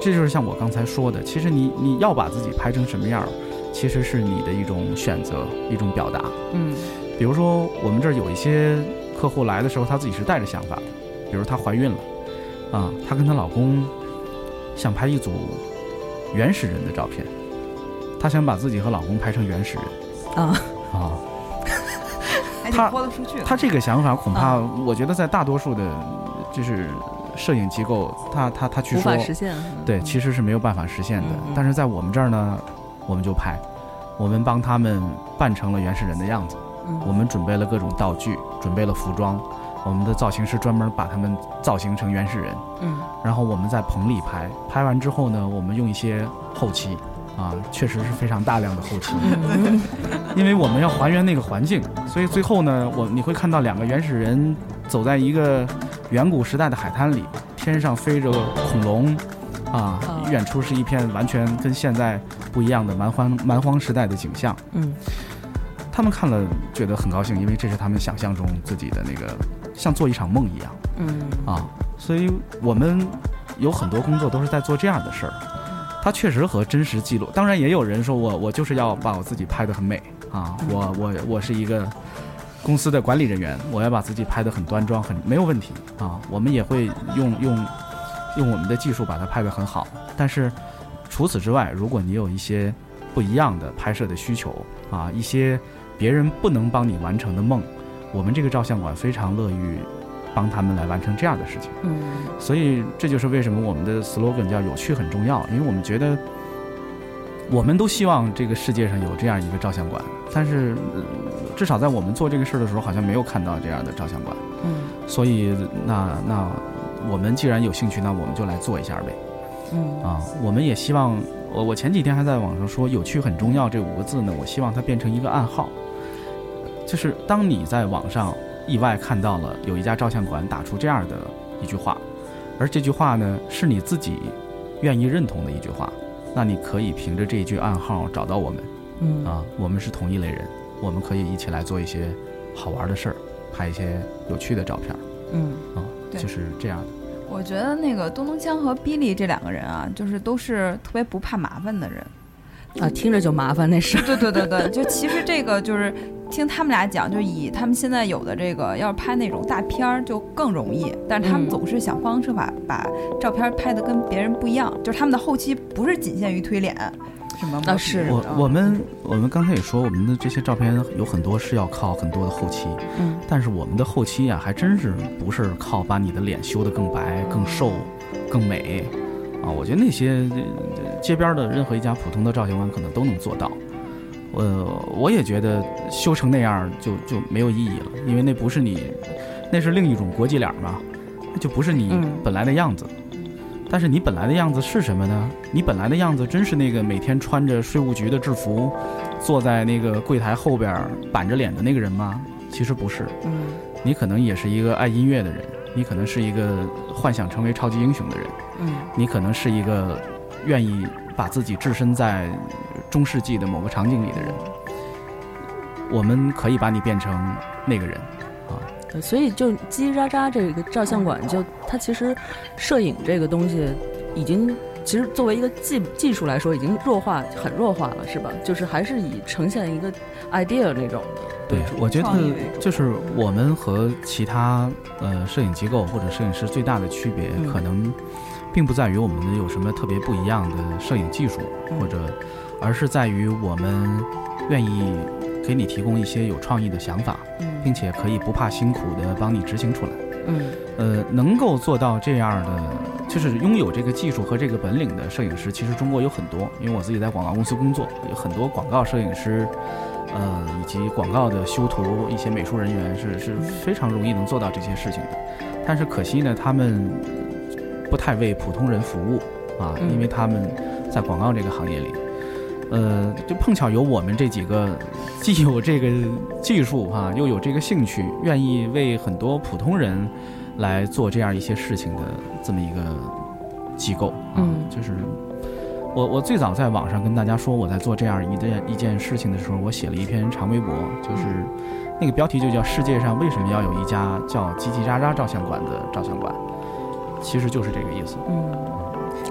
这就是像我刚才说的，其实你你要把自己拍成什么样儿，其实是你的一种选择，一种表达。嗯比如说，我们这儿有一些客户来的时候，他自己是带着想法的，比如她怀孕了，啊，她跟她老公想拍一组原始人的照片，她想把自己和老公拍成原始人啊啊。还得他豁得出去。她这个想法恐怕，我觉得在大多数的就是摄影机构，他他他去无说法实现。对，其实是没有办法实现的。但是在我们这儿呢，我们就拍，我们帮他们扮成了原始人的样子，嗯我们准备了各种道具，准备了服装，我们的造型师专门把他们造型成原始人，嗯。然后我们在棚里拍，拍完之后呢，我们用一些后期。啊，确实是非常大量的后期，嗯因为我们要还原那个环境，所以最后呢，我你会看到两个原始人走在一个远古时代的海滩里，天上飞着恐龙，啊，哦远处是一片完全跟现在不一样的蛮荒蛮荒时代的景象。嗯他们看了觉得很高兴，因为这是他们想象中自己的那个像做一场梦一样嗯啊。所以我们有很多工作都是在做这样的事儿。它确实和真实记录，当然也有人说我我就是要把我自己拍得很美啊，我我我是一个公司的管理人员，我要把自己拍得很端庄，很没有问题啊。我们也会用用用我们的技术把它拍得很好。但是除此之外，如果你有一些不一样的拍摄的需求啊，一些别人不能帮你完成的梦，我们这个照相馆非常乐于帮他们来完成这样的事情。嗯所以这就是为什么我们的 slogan 叫“有趣很重要”，因为我们觉得，我们都希望这个世界上有这样一个照相馆，但是、呃至少在我们做这个事儿的时候，好像没有看到这样的照相馆。嗯所以那那我们既然有兴趣，那我们就来做一下呗。嗯啊，我们也希望，我我前几天还在网上说“有趣很重要”这五个字呢，我希望它变成一个暗号，就是当你在网上意外看到了有一家照相馆打出这样的一句话，而这句话呢是你自己愿意认同的一句话，那你可以凭着这一句暗号找到我们嗯啊，我们是同一类人，我们可以一起来做一些好玩的事儿，拍一些有趣的照片嗯啊，就是这样的。我觉得那个东东锵和比利这两个人啊，就是都是特别不怕麻烦的人。啊，听着就麻烦那是。对对对对，就其实这个就是听他们俩讲，就以他们现在有的这个，要是拍那种大片儿就更容易，但是他们嗯总是想方设法把照片拍的跟别人不一样，就是他们的后期不是仅限于推脸，什么啊是我啊我们我们刚才也说，我们的这些照片有很多是要靠很多的后期，嗯但是我们的后期呀、还真是不是靠把你的脸修得更白、更瘦、更美啊！我觉得那些呃街边的任何一家普通的照相馆可能都能做到。呃，我也觉得修成那样就就没有意义了，因为那不是你，那是另一种国际脸嘛，那就不是你嗯本来的样子。但是你本来的样子是什么呢？你本来的样子真是那个每天穿着税务局的制服，坐在那个柜台后边板着脸的那个人吗？其实不是，嗯你可能也是一个爱音乐的人，你可能是一个幻想成为超级英雄的人，嗯你可能是一个愿意把自己置身在中世纪的某个场景里的人。我们可以把你变成那个人，啊，所以就叽叽喳喳这个照相馆，就它其实摄影这个东西已经。其实作为一个技技术来说，已经弱化很弱化了，是吧？就是还是以呈现一个 idea 那种的。对，我觉得就是我们和其他呃摄影机构或者摄影师最大的区别，嗯可能并不在于我们有什么特别不一样的摄影技术，嗯或者而是在于我们愿意给你提供一些有创意的想法，嗯并且可以不怕辛苦的帮你执行出来。嗯呃，能够做到这样的，就是拥有这个技术和这个本领的摄影师，其实中国有很多。因为我自己在广告公司工作，有很多广告摄影师，呃，以及广告的修图，一些美术人员是是非常容易能做到这些事情的。但是可惜呢，他们不太为普通人服务啊，嗯。因为他们在广告这个行业里。呃，就碰巧有我们这几个既有这个技术哈、又有这个兴趣，愿意为很多普通人来做这样一些事情的这么一个机构啊，嗯。就是我我最早在网上跟大家说我在做这样一件一件事情的时候，我写了一篇长微博，就是那个标题就叫“世界上为什么要有一家叫叽叽喳喳照相馆的照相馆”，其实就是这个意思。嗯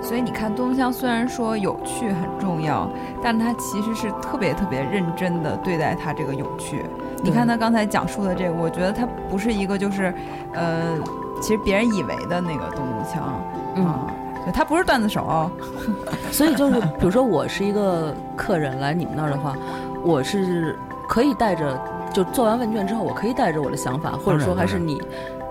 所以你看，东乡虽然说有趣很重要，但他其实是特别特别认真的对待他这个有趣。你看他刚才讲述的这个，我觉得他不是一个就是，呃，其实别人以为的那个东东锵嗯，啊，对他不是段子手，所以就是，比如说我是一个客人来你们那儿的话，我是可以带着，就做完问卷之后，我可以带着我的想法，或者说还是你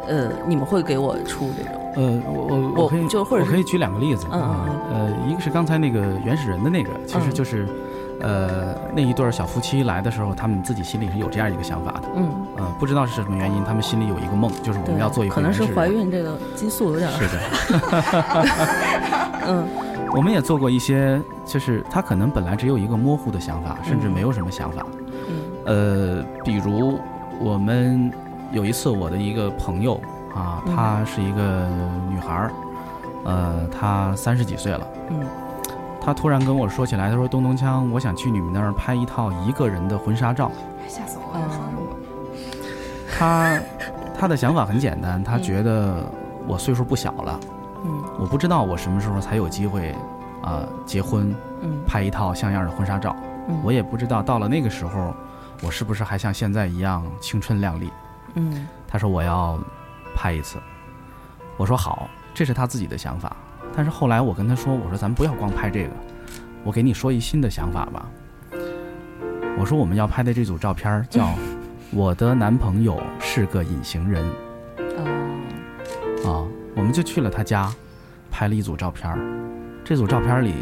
呃，你们会给我出这种？呃，我我我我可以就或者我可以举两个例子。嗯啊，呃，一个是刚才那个原始人的那个，其实嗯。就是，呃，那一对儿小夫妻来的时候，他们自己心里是有这样一个想法的，嗯，呃，不知道是什么原因，他们心里有一个梦，就是我，们要做一回可能是怀孕这个激素有点是的，嗯。我们也做过一些，就是他可能本来只有一个模糊的想法，甚至嗯。没有什么想法。嗯。呃，比如我们有一次，我的一个朋友啊，嗯她是一个女孩儿，呃，她三十几岁了。嗯她突然跟我说起来，她说：“东东锵，我想去你们那儿拍一套一个人的婚纱照。吓死我了！她她的想法很简单，她觉得我岁数不小了，嗯我不知道我什么时候才有机会啊、结婚，嗯拍一套像样的婚纱照。嗯，我也不知道到了那个时候，我是不是还像现在一样青春靓丽。嗯她说我要拍一次，我说好，这是他自己的想法。但是后来我跟他说，我说咱们不要光拍这个，我给你说一新的想法吧。我说我们要拍的这组照片叫 《我的男朋友是个隐形人》哦啊，我们就去了他家，拍了一组照片。这组照片里，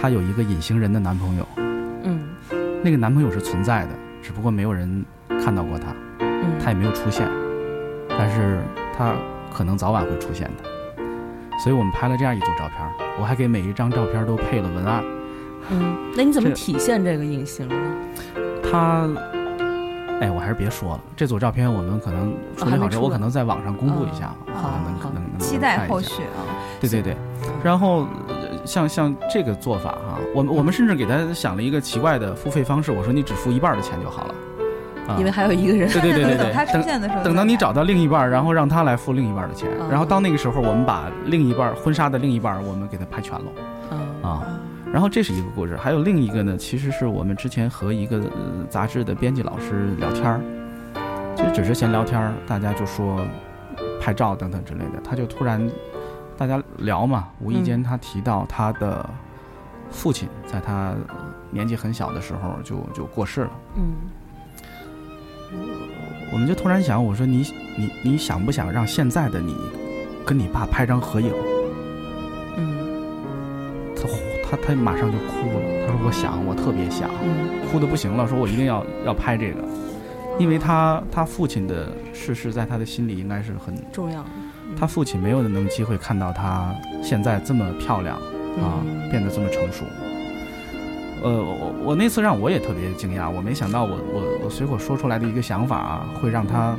她有一个隐形人的男朋友，嗯那个男朋友是存在的，只不过没有人看到过他。嗯，他也没有出现，但是它可能早晚会出现的。所以我们拍了这样一组照片儿，我还给每一张照片都配了文案。嗯，那你怎么体现这个隐形呢？他，哎，我还是别说了，这组照片我们可能处理好之后，我可能在网上公布一下，嗯好可能好能能能期待后续啊。对对对，然后呃像像这个做法哈、我们我们甚至给他想了一个奇怪的付费方式，我说你只付一半的钱就好了，啊因为还有一个人，对对对对等对，他出现的时候，等到你找到另一半，然后让他来付另一半的钱，嗯。然后到那个时候，我们把另一半婚纱的另一半我们给他拍全了。嗯。啊。然后这是一个故事，还有另一个呢，其实是我们之前和一个、呃杂志的编辑老师聊天儿，其实只是闲聊天儿，大家就说拍照等等之类的，他就突然大家聊嘛，无意间他提到他的父亲在他呃年纪很小的时候就就过世了。嗯我们就突然想，我说你你你想不想让现在的你跟你爸拍张合影？嗯他他他马上就哭了，他说我想，我特别想，嗯哭的不行了，说我一定要要拍这个，因为他他父亲的逝世在他的心里应该是很，重要。他父亲没有能机会看到他现在这么漂亮啊，嗯变得这么成熟。呃，我我那次让我也特别惊讶，我没想到我我我随口说出来的一个想法啊，会让他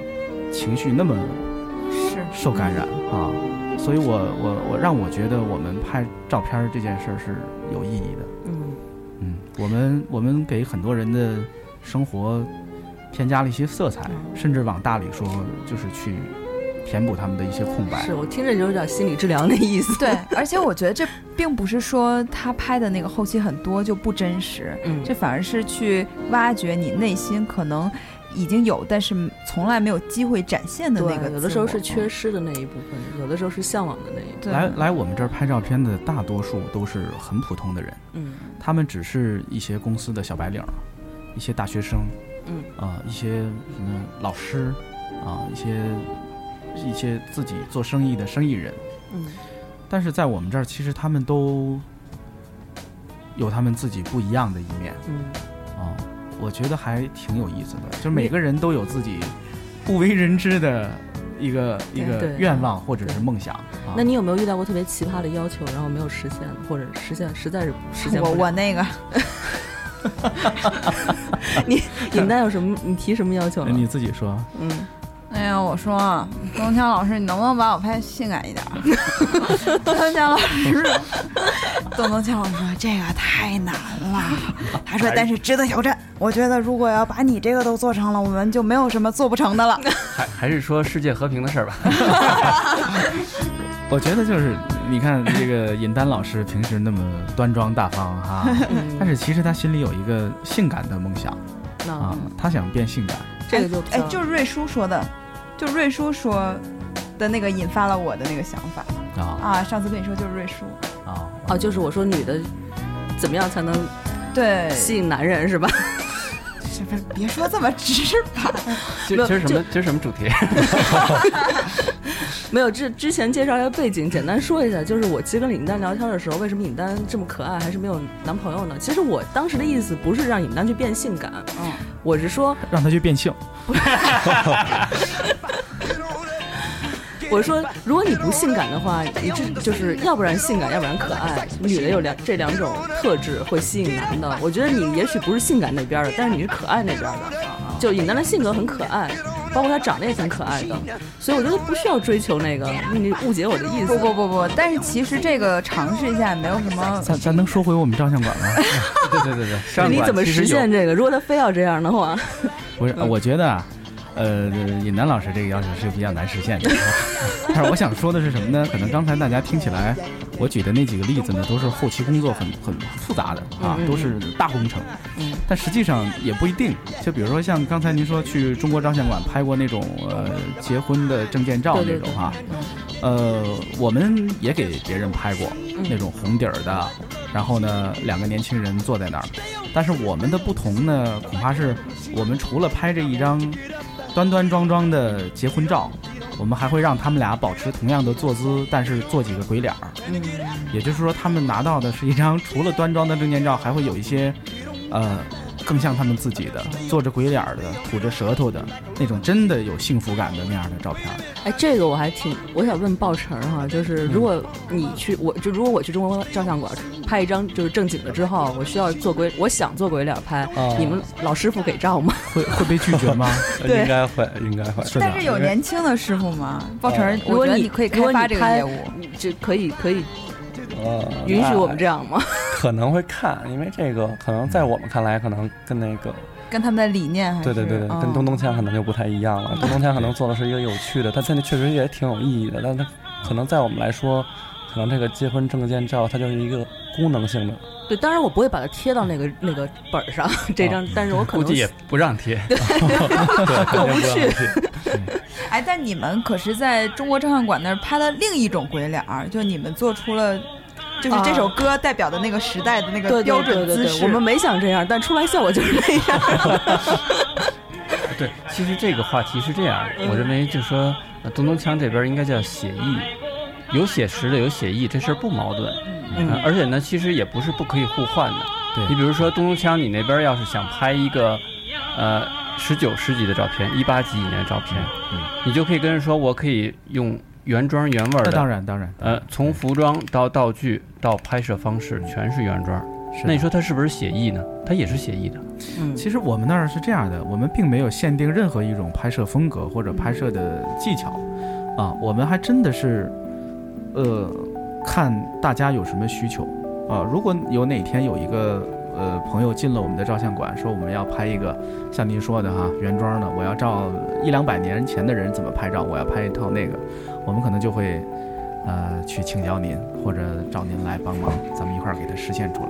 情绪那么是。受感染啊，所以我我我让我觉得我们拍照片儿这件事儿是有意义的。嗯。嗯，我们我们给很多人的生活添加了一些色彩，嗯。甚至往大里说，就是去填补他们的一些空白。是我听着就有点心理治疗的意思。对，而且我觉得这并不是说他拍的那个后期很多就不真实，嗯，这反而是去挖掘你内心可能已经有，但是从来没有机会展现的那个，有的时候是缺失的那一部分，有的时候是向往的那一部分。对来来我们这儿拍照片的大多数都是很普通的人，嗯他们只是一些公司的小白领儿，一些大学生，嗯啊、一些什么老师，啊、一些一些自己做生意的生意人。嗯但是在我们这儿，其实他们都有他们自己不一样的一面嗯，啊、我觉得还挺有意思的。就每个人都有自己不为人知的一个一个愿望或者是梦想。啊那你有没有遇到过特别奇葩的要求，然后没有实现，或者实现实在是 实现不我了？我那个 你尹丹有什么？你提什么要求你自己说，嗯，哎呀，我说东强老师，你能不能把我拍性感一点儿？东强老师，东东强老师说这个太难了。他说，但是值得挑战。我觉得如果要把你这个都做成了，我们就没有什么做不成的了。还还是说世界和平的事儿吧。我觉得就是你看这个尹丹老师平时那么端庄大方哈，嗯但是其实他心里有一个性感的梦想那啊，他想变性感。这个就，哎就是瑞叔说的，就瑞叔说的那个引发了我的那个想法啊啊。上次跟你说就是瑞叔，啊哦，就是我说女的怎么样才能对，吸引男人是吧？是不是别说这么直白？今今儿什么今儿什么主题？没有，之之前介绍一下背景，简单说一下，就是我其实跟尹丹聊天的时候，为什么尹丹这么可爱，还是没有男朋友呢？其实我当时的意思不是让尹丹去变性感，嗯，我是说让他去变性。我说，如果你不性感的话，你这就是要不然性感，要不然可爱。女的有两这两种特质会吸引男的。我觉得你也许不是性感那边的，但是你是可爱那边的。就尹丹的性格很可爱，包括他长得也挺可爱的，所以我觉得不需要追求那个。你误解我的意思。不不不不，但是其实这个尝试一下也没有什么。咱咱能说回我们照相馆吗？对对对对，照 相馆你怎么实现这个？如果他非要这样的话，不是，我觉得啊，呃，尹楠老师这个要求是比较难实现的。但是我想说的是什么呢？可能刚才大家听起来，我举的那几个例子呢，都是后期工作很很复杂的啊，都是大工程。嗯但实际上也不一定。就比如说像刚才您说去中国照相馆拍过那种呃结婚的证件照那种哈，呃，我们也给别人拍过嗯那种红底儿的，然后呢，两个年轻人坐在那儿。但是我们的不同呢，恐怕是我们除了拍这一张端端庄庄的结婚照，我们还会让他们俩保持同样的坐姿，但是做几个鬼脸儿。嗯，也就是说，他们拿到的是一张 除了端庄的证件照，还会有一些，呃，更像他们自己的，做着鬼脸的，吐着舌头的那种真的有幸福感的那样的照片。哎，这个我还挺，我想问鲍晨哈，就是如果你去，我就如果我去中国照相馆拍一张就是正经的之后，我需要做鬼，我想做鬼脸拍，哦你们老师傅给照吗？会会被拒绝吗？应该会，应该会。是但是有年轻的师傅吗？鲍晨，如果你我觉得你可以开发这个业务。这可以可以呃，允许我们这样吗？可能会看，因为这个可能在我们看来，可能跟那个，跟他们的理念还是对对对对，跟东东锵可能就不太一样了。东东锵可能做的是一个有趣的，他现在确实也挺有意义的，但他可能在我们来说，可能这个结婚证件照它就是一个功能性的。对，当然我不会把它贴到那个 那个本上这张，但是我可能估计也不让贴。过不去。哎，但你们可是在中国照相馆那儿拍了另一种鬼脸儿，就你们做出了，就是这首歌代表的那个时代的那个对标对对对对，准姿势。我们没想这样，但出来效果就是那样。对，其实这个话题是这样，我认为就是说，呃东东锵这边应该叫写意，有写实的，有写意，这事儿不矛盾。嗯呃而且呢，其实也不是不可以互换的。对你比如说东东锵，你那边要是想拍一个，呃，十九世纪的照片，一八几几年的照片，嗯你就可以跟人说，我可以用原装原味儿的，那当然当然，呃，从服装到道具到拍摄方式，全是原装。是那你说它是不是写意呢？它也是写意的。嗯，其实我们那儿是这样的，我们并没有限定任何一种拍摄风格或者拍摄的技巧，啊，我们还真的是，呃，看大家有什么需求啊。如果有哪天有一个呃朋友进了我们的照相馆，说我们要拍一个像您说的哈原装的，我要照一两百年前的人怎么拍照，我要拍一套那个，我们可能就会呃去请教您或者找您来帮忙，咱们一块儿给它实现出来。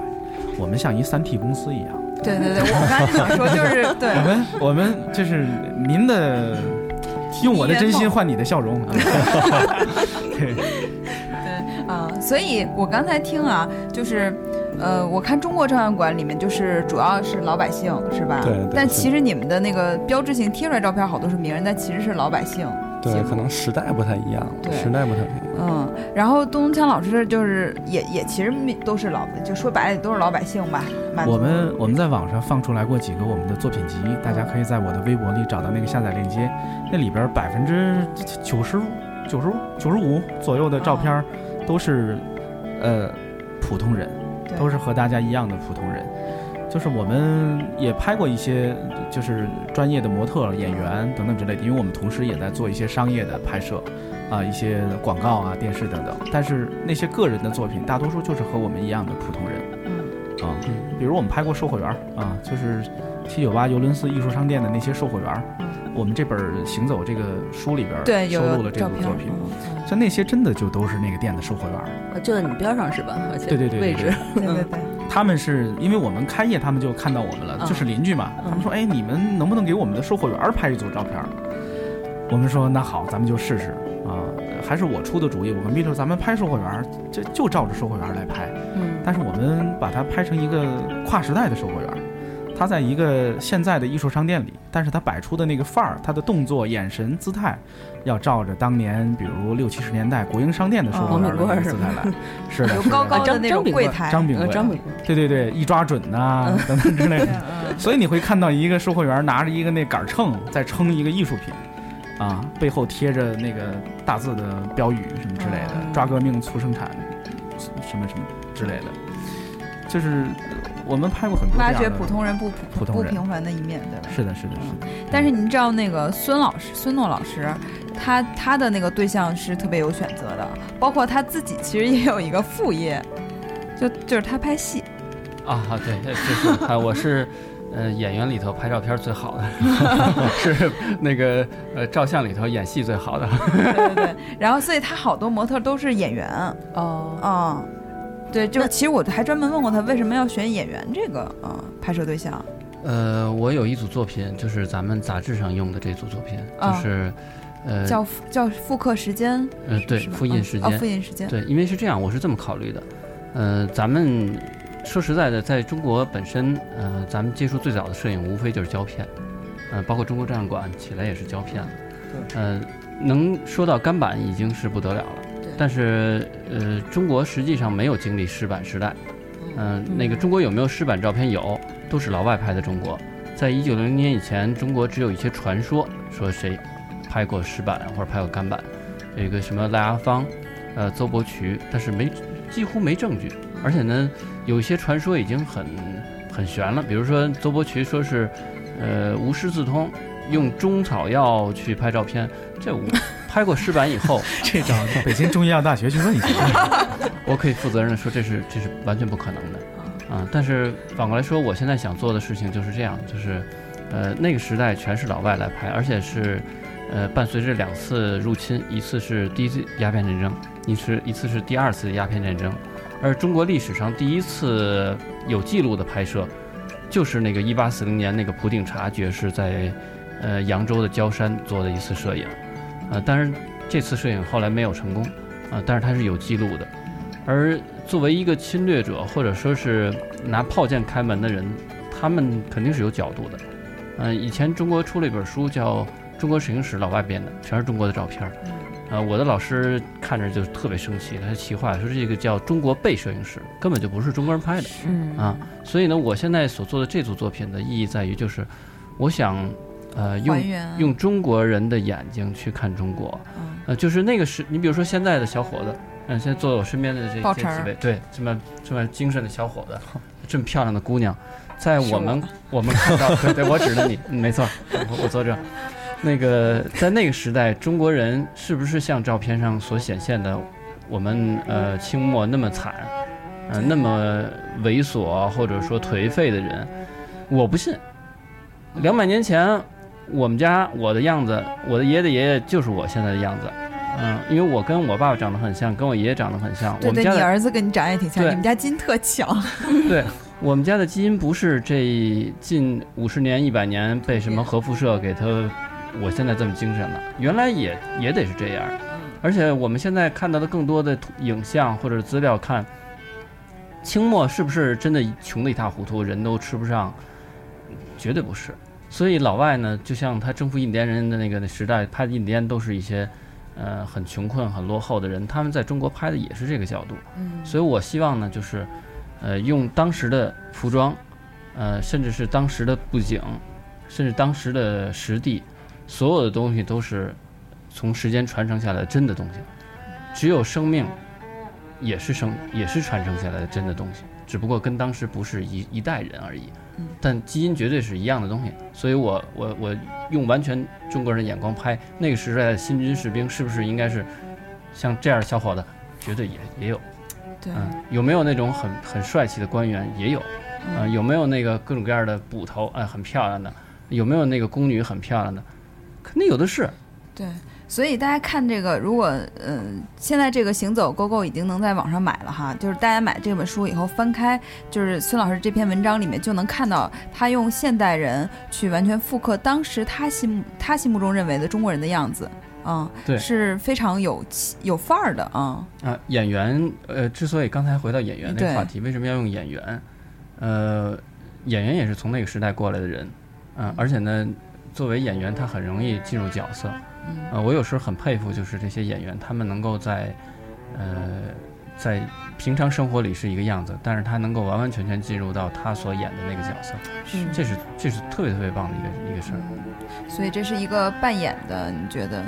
我们像一三 T 公司一样。对对对，我刚才就想说，就是对我们我们就是您的，用我的真心换你的笑容。对，对 啊、所以我刚才听啊，就是。呃，我看中国照相馆里面就是主要是老百姓，是吧？对对但其实你们的那个标志性贴出来照片好多是名人，但其实是老百姓。对，可能时代不太一样，对时代不太一样。嗯，然后东强老师就是也也其实都是老，就说白了也都是老百姓吧。我们我们在网上放出来过几个我们的作品集，大家可以在我的微博里找到那个下载链接，那里边百分之九十九十九十五左右的照片都是呃普通人，对都是和大家一样的普通人。就是我们也拍过一些，就是专业的模特、演员等等之类的，因为我们同时也在做一些商业的拍摄，啊，一些广告啊、电视等等。但是那些个人的作品，大多数就是和我们一样的普通人。嗯啊，比如我们拍过售货员儿啊，就是七九八尤伦斯艺术商店的那些售货员儿，我们这本儿《行走》这个书里边儿对收录了这照片部作品，嗯像那些真的就都是那个店的售货员儿。就在你边上是吧？而且对对对对位置，对对对，他们是因为我们开业，他们就看到我们了，嗯就是邻居嘛。他们说：“哎，你们能不能给我们的售货员拍一组照片？”我们说：“那好，咱们就试试啊。”还是我出的主意，我跟 B 说：“咱们拍售货员儿，就就照着售货员来拍。”嗯，但是我们把它拍成一个跨时代的售货员儿，他在一个现在的艺术商店里，但是他摆出的那个范儿，他的动作、眼神、姿态，要照着当年比如六七十年代国营商店的售货员的那个姿态来。是的，高高的张那种柜台，张炳贵，呃张炳贵对对对，一抓准呐、等等之类的。所以你会看到一个售货员拿着一个那杆秤在称一个艺术品，啊，背后贴着那个大字的标语什么之类的，抓革命促生产，什么什么之类的，就是我们拍过很多挖掘普通人不普通人不平凡的一面，对吧？是的，是的，是的。但是您知道那个孙老师，孙诺老师，他他的那个对象是特别有选择的，包括他自己其实也有一个副业，就就是他拍戏。啊，对，就是 啊，我是呃演员里头拍照片最好的，是那个呃照相里头演戏最好的。对对对，然后所以他好多模特都是演员哦，啊、对，就其实我还专门问过他为什么要选演员这个啊、拍摄对象。呃，我有一组作品，就是咱们杂志上用的这组作品，啊就是呃叫复叫复刻时间，呃对复印时间。哦间，复印时间，对，因为是这样，我是这么考虑的，呃，咱们说实在的，在中国本身，呃，咱们接触最早的摄影无非就是胶片，呃，包括中国照相馆起来也是胶片。了，呃，能说到干板已经是不得了了，但是呃，中国实际上没有经历湿版时代，嗯、那个中国有没有湿版照片？有，都是老外拍的中国。在一九零零年以前，中国只有一些传说，说谁拍过湿版或者拍过干版，有一个什么赖阿芳，呃，邹伯渠，但是没几乎没证据。而且呢，有一些传说已经很很悬了，比如说邹伯渠说是，呃，无师自通，用中草药去拍照片，这我拍过湿版以后，这找北京中医药大学去问一下。我可以负责任的说，这是这是完全不可能的，啊！但是反过来说，我现在想做的事情就是这样，就是，呃，那个时代全是老外来拍，而且是，呃，伴随着两次入侵，一次是第一次鸦片战争，一次一次是第二次鸦片战争，而中国历史上第一次有记录的拍摄，就是那个一八四零年那个普鼎察爵士在，呃，扬州的焦山做的一次摄影，呃，当然这次摄影后来没有成功，啊，但是它是有记录的。而作为一个侵略者，或者说是拿炮舰开门的人，他们肯定是有角度的。嗯、以前中国出了一本书叫《中国摄影史》，老外编的，全是中国的照片儿。呃，我的老师看着就特别生气，他气坏了，说这个叫中国被摄影师，根本就不是中国人拍的。嗯啊，所以呢，我现在所做的这组作品的意义在于，就是我想，呃，用用中国人的眼睛去看中国，嗯呃，就是那个是，你比如说现在的小伙子，嗯、现在坐在我身边的这这几位，对，这么这么精神的小伙子，这么漂亮的姑娘，在我们 我们看到，对对，我指的你，嗯没错，我我坐这儿。那个在那个时代，中国人是不是像照片上所显现的，我们呃清末那么惨，呃那么猥琐或者说颓废的人？我不信。两百年前，我们家我的样子，我的爷爷的爷爷就是我现在的样子。嗯，因为我跟我爸爸长得很像，跟我爷爷长得很像。对对，我们家的你儿子跟你长得也挺像，你们家基因特强。对，我们家的基因不是这近五十年、一百年被什么核辐射给他，我现在这么精神了。原来也也得是这样，而且我们现在看到的更多的图影像或者资料看，清末是不是真的穷得一塌糊涂，人都吃不上？绝对不是。所以老外呢，就像他征服印第安人的那个时代，拍的印第安都是一些。呃，很穷困、很落后的人，他们在中国拍的也是这个角度，嗯所以我希望呢，就是，呃，用当时的服装，呃，甚至是当时的布景，甚至当时的实地，所有的东西都是从时间传承下来的真的东西。只有生命，也是生也是传承下来的真的东西，只不过跟当时不是一一代人而已。但基因绝对是一样的东西，所以我我我用完全中国人的眼光拍那个时代的新军士兵，是不是应该是像这样的小伙子？绝对也也有。对，嗯，有没有那种很很帅气的官员？也有，啊、有没有那个各种各样的捕头？哎、很漂亮的，有没有那个宫女很漂亮的？肯定有的是。对，所以大家看这个，如果嗯、呃，现在这个行走 GO GO 已经能在网上买了哈，就是大家买这本书以后翻开，就是孙老师这篇文章里面就能看到他用现代人去完全复刻当时他心目他心目中认为的中国人的样子。啊、对是非常有气有范儿的啊。啊，演员，呃，之所以刚才回到演员那个话题，为什么要用演员？呃，演员也是从那个时代过来的人，嗯、而且呢，作为演员，他很容易进入角色。嗯呃，我有时候很佩服，就是这些演员，他们能够在，呃，在平常生活里是一个样子，但是他能够完完全全进入到他所演的那个角色，是这是这是特别特别棒的一个一个事儿。所以这是一个扮演的，你觉得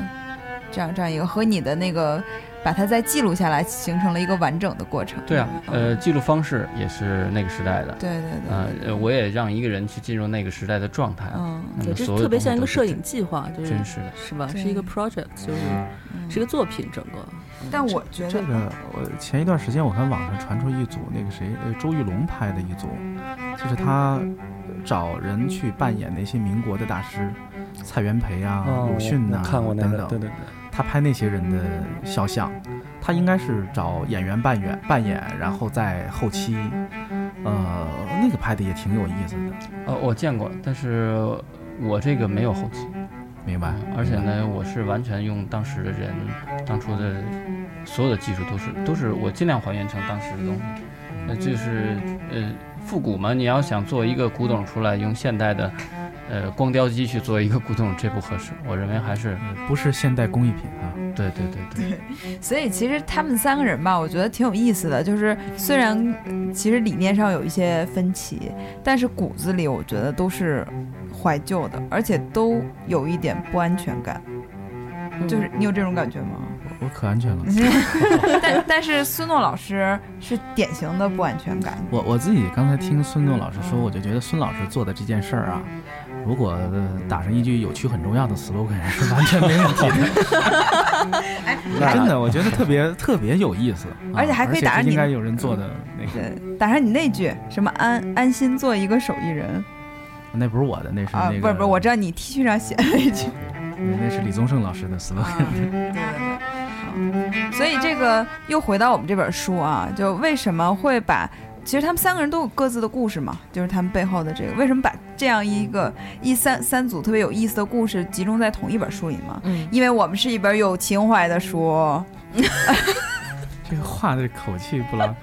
这样这样一个和你的那个把它再记录下来，形成了一个完整的过程。对啊，嗯呃，记录方式也是那个时代的。对对对呃，呃我也让一个人去进入那个时代的状态。嗯对，这特别像一个摄影计划，就是真是的是吧？是一个 project，就是嗯是一个作品，整个。但我觉得这个，我前一段时间我看网上传出一组那个谁，呃，周玉龙拍的一组，就是他找人去扮演那些民国的大师，蔡元培啊、哦鲁迅呐、我看过那等等，个对对对，他拍那些人的肖像，他应该是找演员扮演扮演，然后在后期，呃，那个拍的也挺有意思的，呃，我见过，但是我这个没有后期。明白？而且呢，我是完全用当时的人，当初的所有的技术都是都是我尽量还原成当时的东西。那就是呃复古嘛，你要想做一个古董出来，用现代的呃光雕机去做一个古董，这不合适。我认为还是不是现代工艺品啊。对对对对。所以其实他们三个人吧，我觉得挺有意思的。就是虽然呃其实理念上有一些分歧，但是骨子里我觉得都是怀旧的，而且都有一点不安全感。就是你有这种感觉吗？我可安全了。但但是孙诺老师是典型的不安全感。我我自己刚才听孙诺老师说，我就觉得孙老师做的这件事儿啊，如果呃打上一句“有趣很重要”的 slogan，是完全没问题的。哎真的，我觉得特别特别有意思，啊而且还可以打上你应该有人做的那个，对，打上你那句什么安安心做一个手艺人那不是我的，那是啊，那个，不是不是，我知道你 T 恤上写了一句。那是李宗盛老师的 slogan。对对对。所以这个又回到我们这本书啊，就为什么会把，其实他们三个人都有各自的故事嘛，就是他们背后的这个，为什么把这样一个一三三组特别有意思的故事集中在同一本书里嘛？嗯，因为我们是一本有情怀的书。这个话的口气不拉，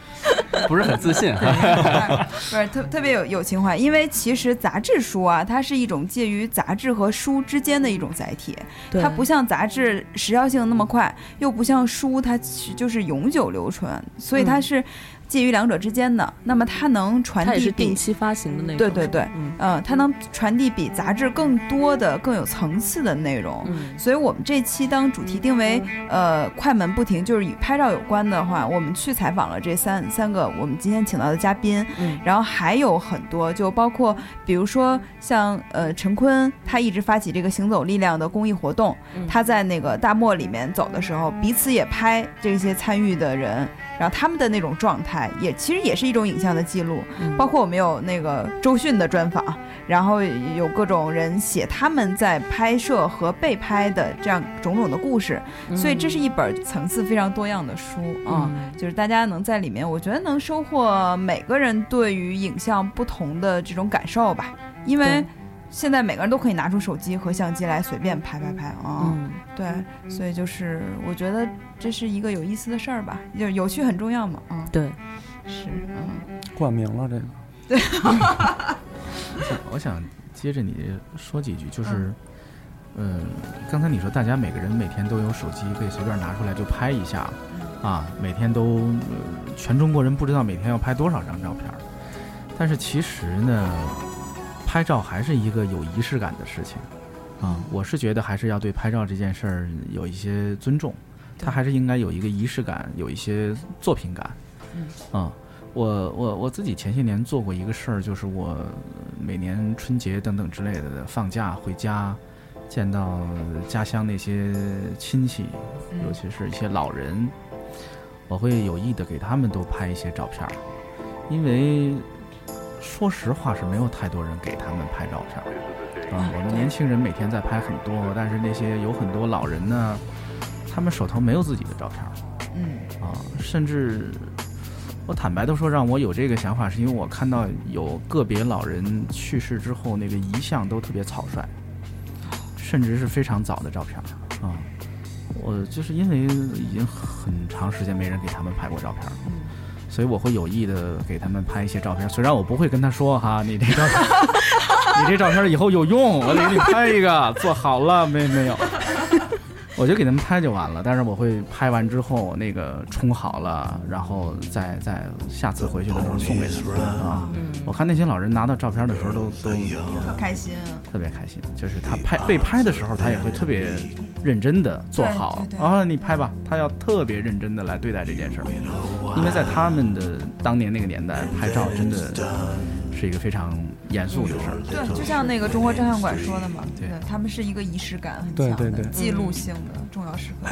不是很自信哈。不是特特别有有情怀，因为其实杂志书啊，它是一种介于杂志和书之间的一种载体，它不像杂志时效性那么快，又不像书它其就是永久留存，所以它嗯是介于两者之间的。那么它能传递定期发行的那种。对对对，嗯。嗯，它能传递比杂志更多的、更有层次的内容。嗯。所以我们这期当主题定为呃快门不停，就是与拍照有关的话，我们去采访了这三三个我们今天请到的嘉宾，嗯。然后还有很多，就包括比如说像呃陈坤，他一直发起这个行走力量的公益活动，嗯。他在那个大漠里面走的时候，彼此也拍这些参与的人，然后他们的那种状态，也其实也是一种影像的记录。嗯包括我们有那个周迅的专访，然后有各种人写他们在拍摄和被拍的这样种种的故事，所以这是一本层次非常多样的书啊。嗯就是大家能在里面，我觉得能收获每个人对于影像不同的这种感受吧，因为对现在每个人都可以拿出手机和相机来随便拍拍拍啊。嗯。对，所以就是我觉得这是一个有意思的事儿吧，就是有趣很重要嘛。啊，对，是，嗯，冠名了这个。对，我 想我想接着你说几句，就是，嗯，刚才你说大家每个人每天都有手机，可以随便拿出来就拍一下，啊，每天都，呃全中国人不知道每天要拍多少张照片，但是其实呢，拍照还是一个有仪式感的事情，啊，我是觉得还是要对拍照这件事儿有一些尊重，它还是应该有一个仪式感，有一些作品感，嗯。啊。我我我自己前些年做过一个事儿，就是我每年春节等等之类的放假回家，见到家乡那些亲戚，尤其是一些老人，我会有意的给他们都拍一些照片儿，因为说实话是没有太多人给他们拍照片儿啊。我们年轻人每天在拍很多，但是那些有很多老人呢，他们手头没有自己的照片儿。嗯啊，甚至我坦白的说，让我有这个想法，是因为我看到有个别老人去世之后，那个遗像都特别草率，甚至是非常早的照片儿啊。我就是因为已经很长时间没人给他们拍过照片了，所以我会有意的给他们拍一些照片。虽然我不会跟他说哈，你这照片，你这照片以后有用，我给你拍一个，做好了没没有？我就给他们拍就完了，但是我会拍完之后那个冲好了，然后再再下次回去的时候送给他们。啊。我看那些老人拿到照片的时候都都特开心，特别开心，就是他拍被拍的时候，他也会特别认真的做好。啊，你拍吧，他要特别认真的来对待这件事儿，因为在他们的当年那个年代，拍照真的是一个非常严肃的事儿。对，就像那个中国照相馆说的嘛，对他们是一个仪式感很强的对对对记录性的重要时刻。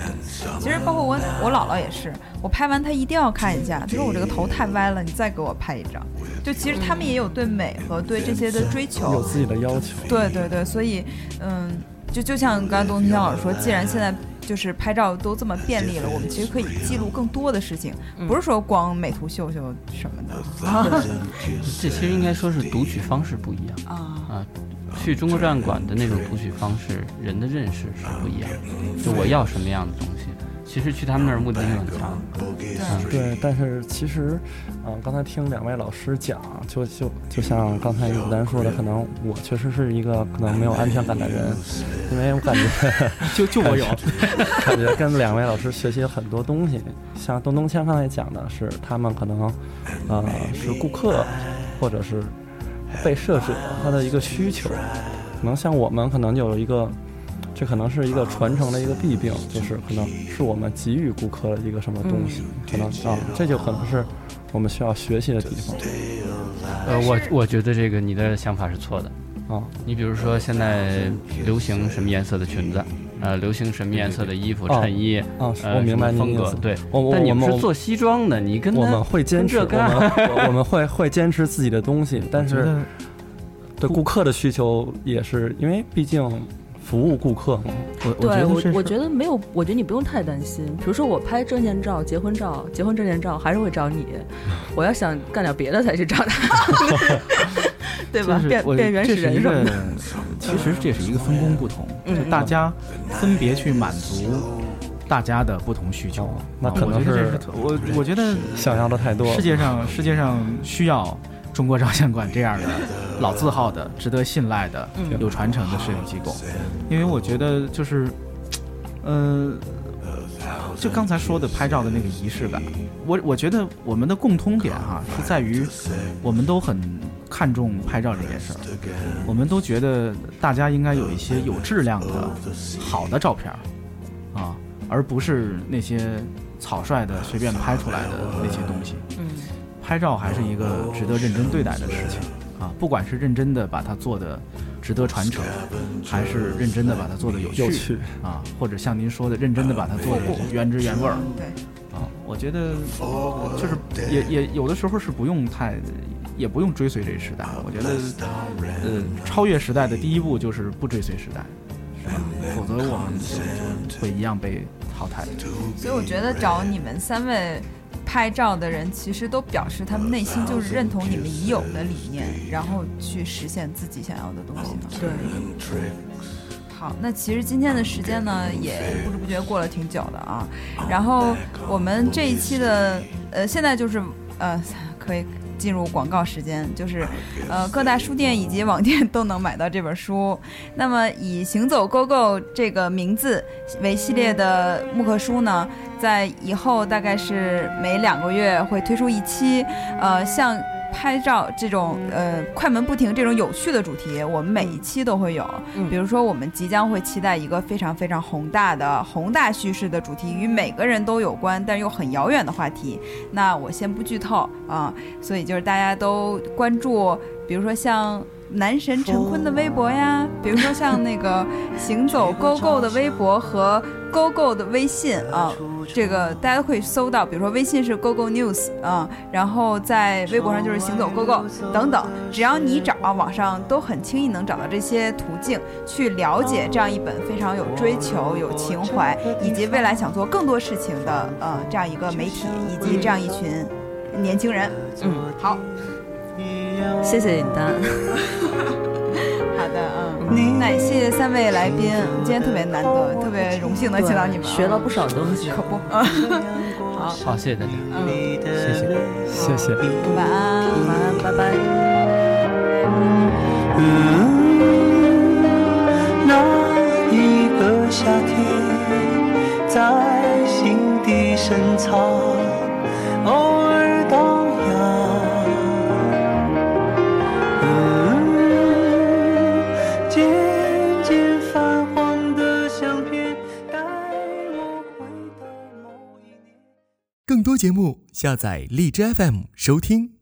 其实包括我我姥姥也是，我拍完她一定要看一下，她说我这个头太歪了，你再给我拍一张。就其实他们也有对美和对这些的追求有求，自己的要求。对对对，所以嗯，就就像刚才董天老师说，既然现在就是拍照都这么便利了，我们其实可以记录更多的事情，不是说光美图秀秀什么的。这其实应该说是读取方式不一样啊啊。去中国展览馆的那种读取方式，人的认识是不一样的。就我要什么样的东西，其实去他们那儿目的性很强。嗯，对，但是其实，嗯、刚才听两位老师讲，就就就像刚才牡丹说的，可能我确实是一个可能没有安全感的人，因为我感觉 就就我有，感觉跟两位老师学习了很多东西。像东东谦刚才讲的是，他们可能，呃，是顾客或者是被摄者他的一个需求，可能像我们可能就有一个。这可能是一个传承的一个弊病，就是可能是我们给予顾客的一个什么东西，可能啊，这就可能是我们需要学习的地方。呃，我我觉得这个你的想法是错的啊。你比如说现在流行什么颜色的裙子，呃，流行什么颜色的衣服、啊衬衣，啊呃，我明白风格对。我我但你我们们是做西装的，你跟我们会坚持，我们会会坚持自己的东西，但是对顾客的需求也是因为毕竟服务顾客嘛。我我觉对我得，我觉得没有，我觉得你不用太担心。比如说我拍证件照、结婚照、结婚证件照，还是会找你。我要想干点别的才去找他，对吧？变变原始人什么的。，其实这是一个分工不同，就嗯大家分别去满足大家的不同需求哦。那啊可能是我觉得是我我觉得想要的太多世界上世界上需要中国照相馆这样的老字号的、值得信赖的、嗯。有传承的摄影机构，因为我觉得就是，呃，就刚才说的拍照的那个仪式感，我我觉得我们的共通点哈、是在于我们都很看重拍照这件事儿，我们都觉得大家应该有一些有质量的好的照片儿啊，而不是那些草率的随便拍出来的那些东西。嗯，拍照还是一个值得认真对待的事情啊，不管是认真的把它做的值得传承，还是认真的把它做的有趣有趣啊，或者像您说的认真的把它做的原汁原味儿对，啊，我觉得就是也也有的时候是不用太。也不用追随这个时代，我觉得，呃，超越时代的第一步就是不追随时代，是吧？否则我们就就会一样被淘汰。所以我觉得找你们三位拍照的人，其实都表示他们内心就是认同你们已有的理念，然后去实现自己想要的东西嘛。对。好，那其实今天的时间呢，也不知不觉过了挺久的啊。然后我们这一期的，呃，现在就是呃，可以进入广告时间，就是呃，各大书店以及网店都能买到这本书。那么以“行走 Go Go” 这个名字为系列的木刻书呢，在以后大概是每两个月会推出一期，呃，像。拍照这种呃快门不停这种有趣的主题，我们每一期都会有。嗯比如说，我们即将会期待一个非常非常宏大的宏大叙事的主题，与每个人都有关，但又很遥远的话题。那我先不剧透啊，所以就是大家都关注，比如说像。男神陈坤的微博呀，比如说像那个行走 Go Go 的微博和 Go Go 的微信啊，这个大家都可以搜到。比如说微信是 Go Go News 啊，然后在微博上就是行走 Go Go 等等，只要你找网上都很轻易能找到这些途径去了解这样一本非常有追求、有情怀，以及未来想做更多事情的呃这样一个媒体，以及这样一群年轻人。嗯，好，谢谢尹丹。好的，嗯，那谢谢三位来宾，今天特别难得，特别荣幸能请到你们。啊，学了不少东西。可不，啊，好，好，谢谢大家，嗯，谢谢，谢谢。晚安，晚安，拜拜。嗯，那一个夏天，在心底深藏，偶多节目，下载荔枝 FM 收听。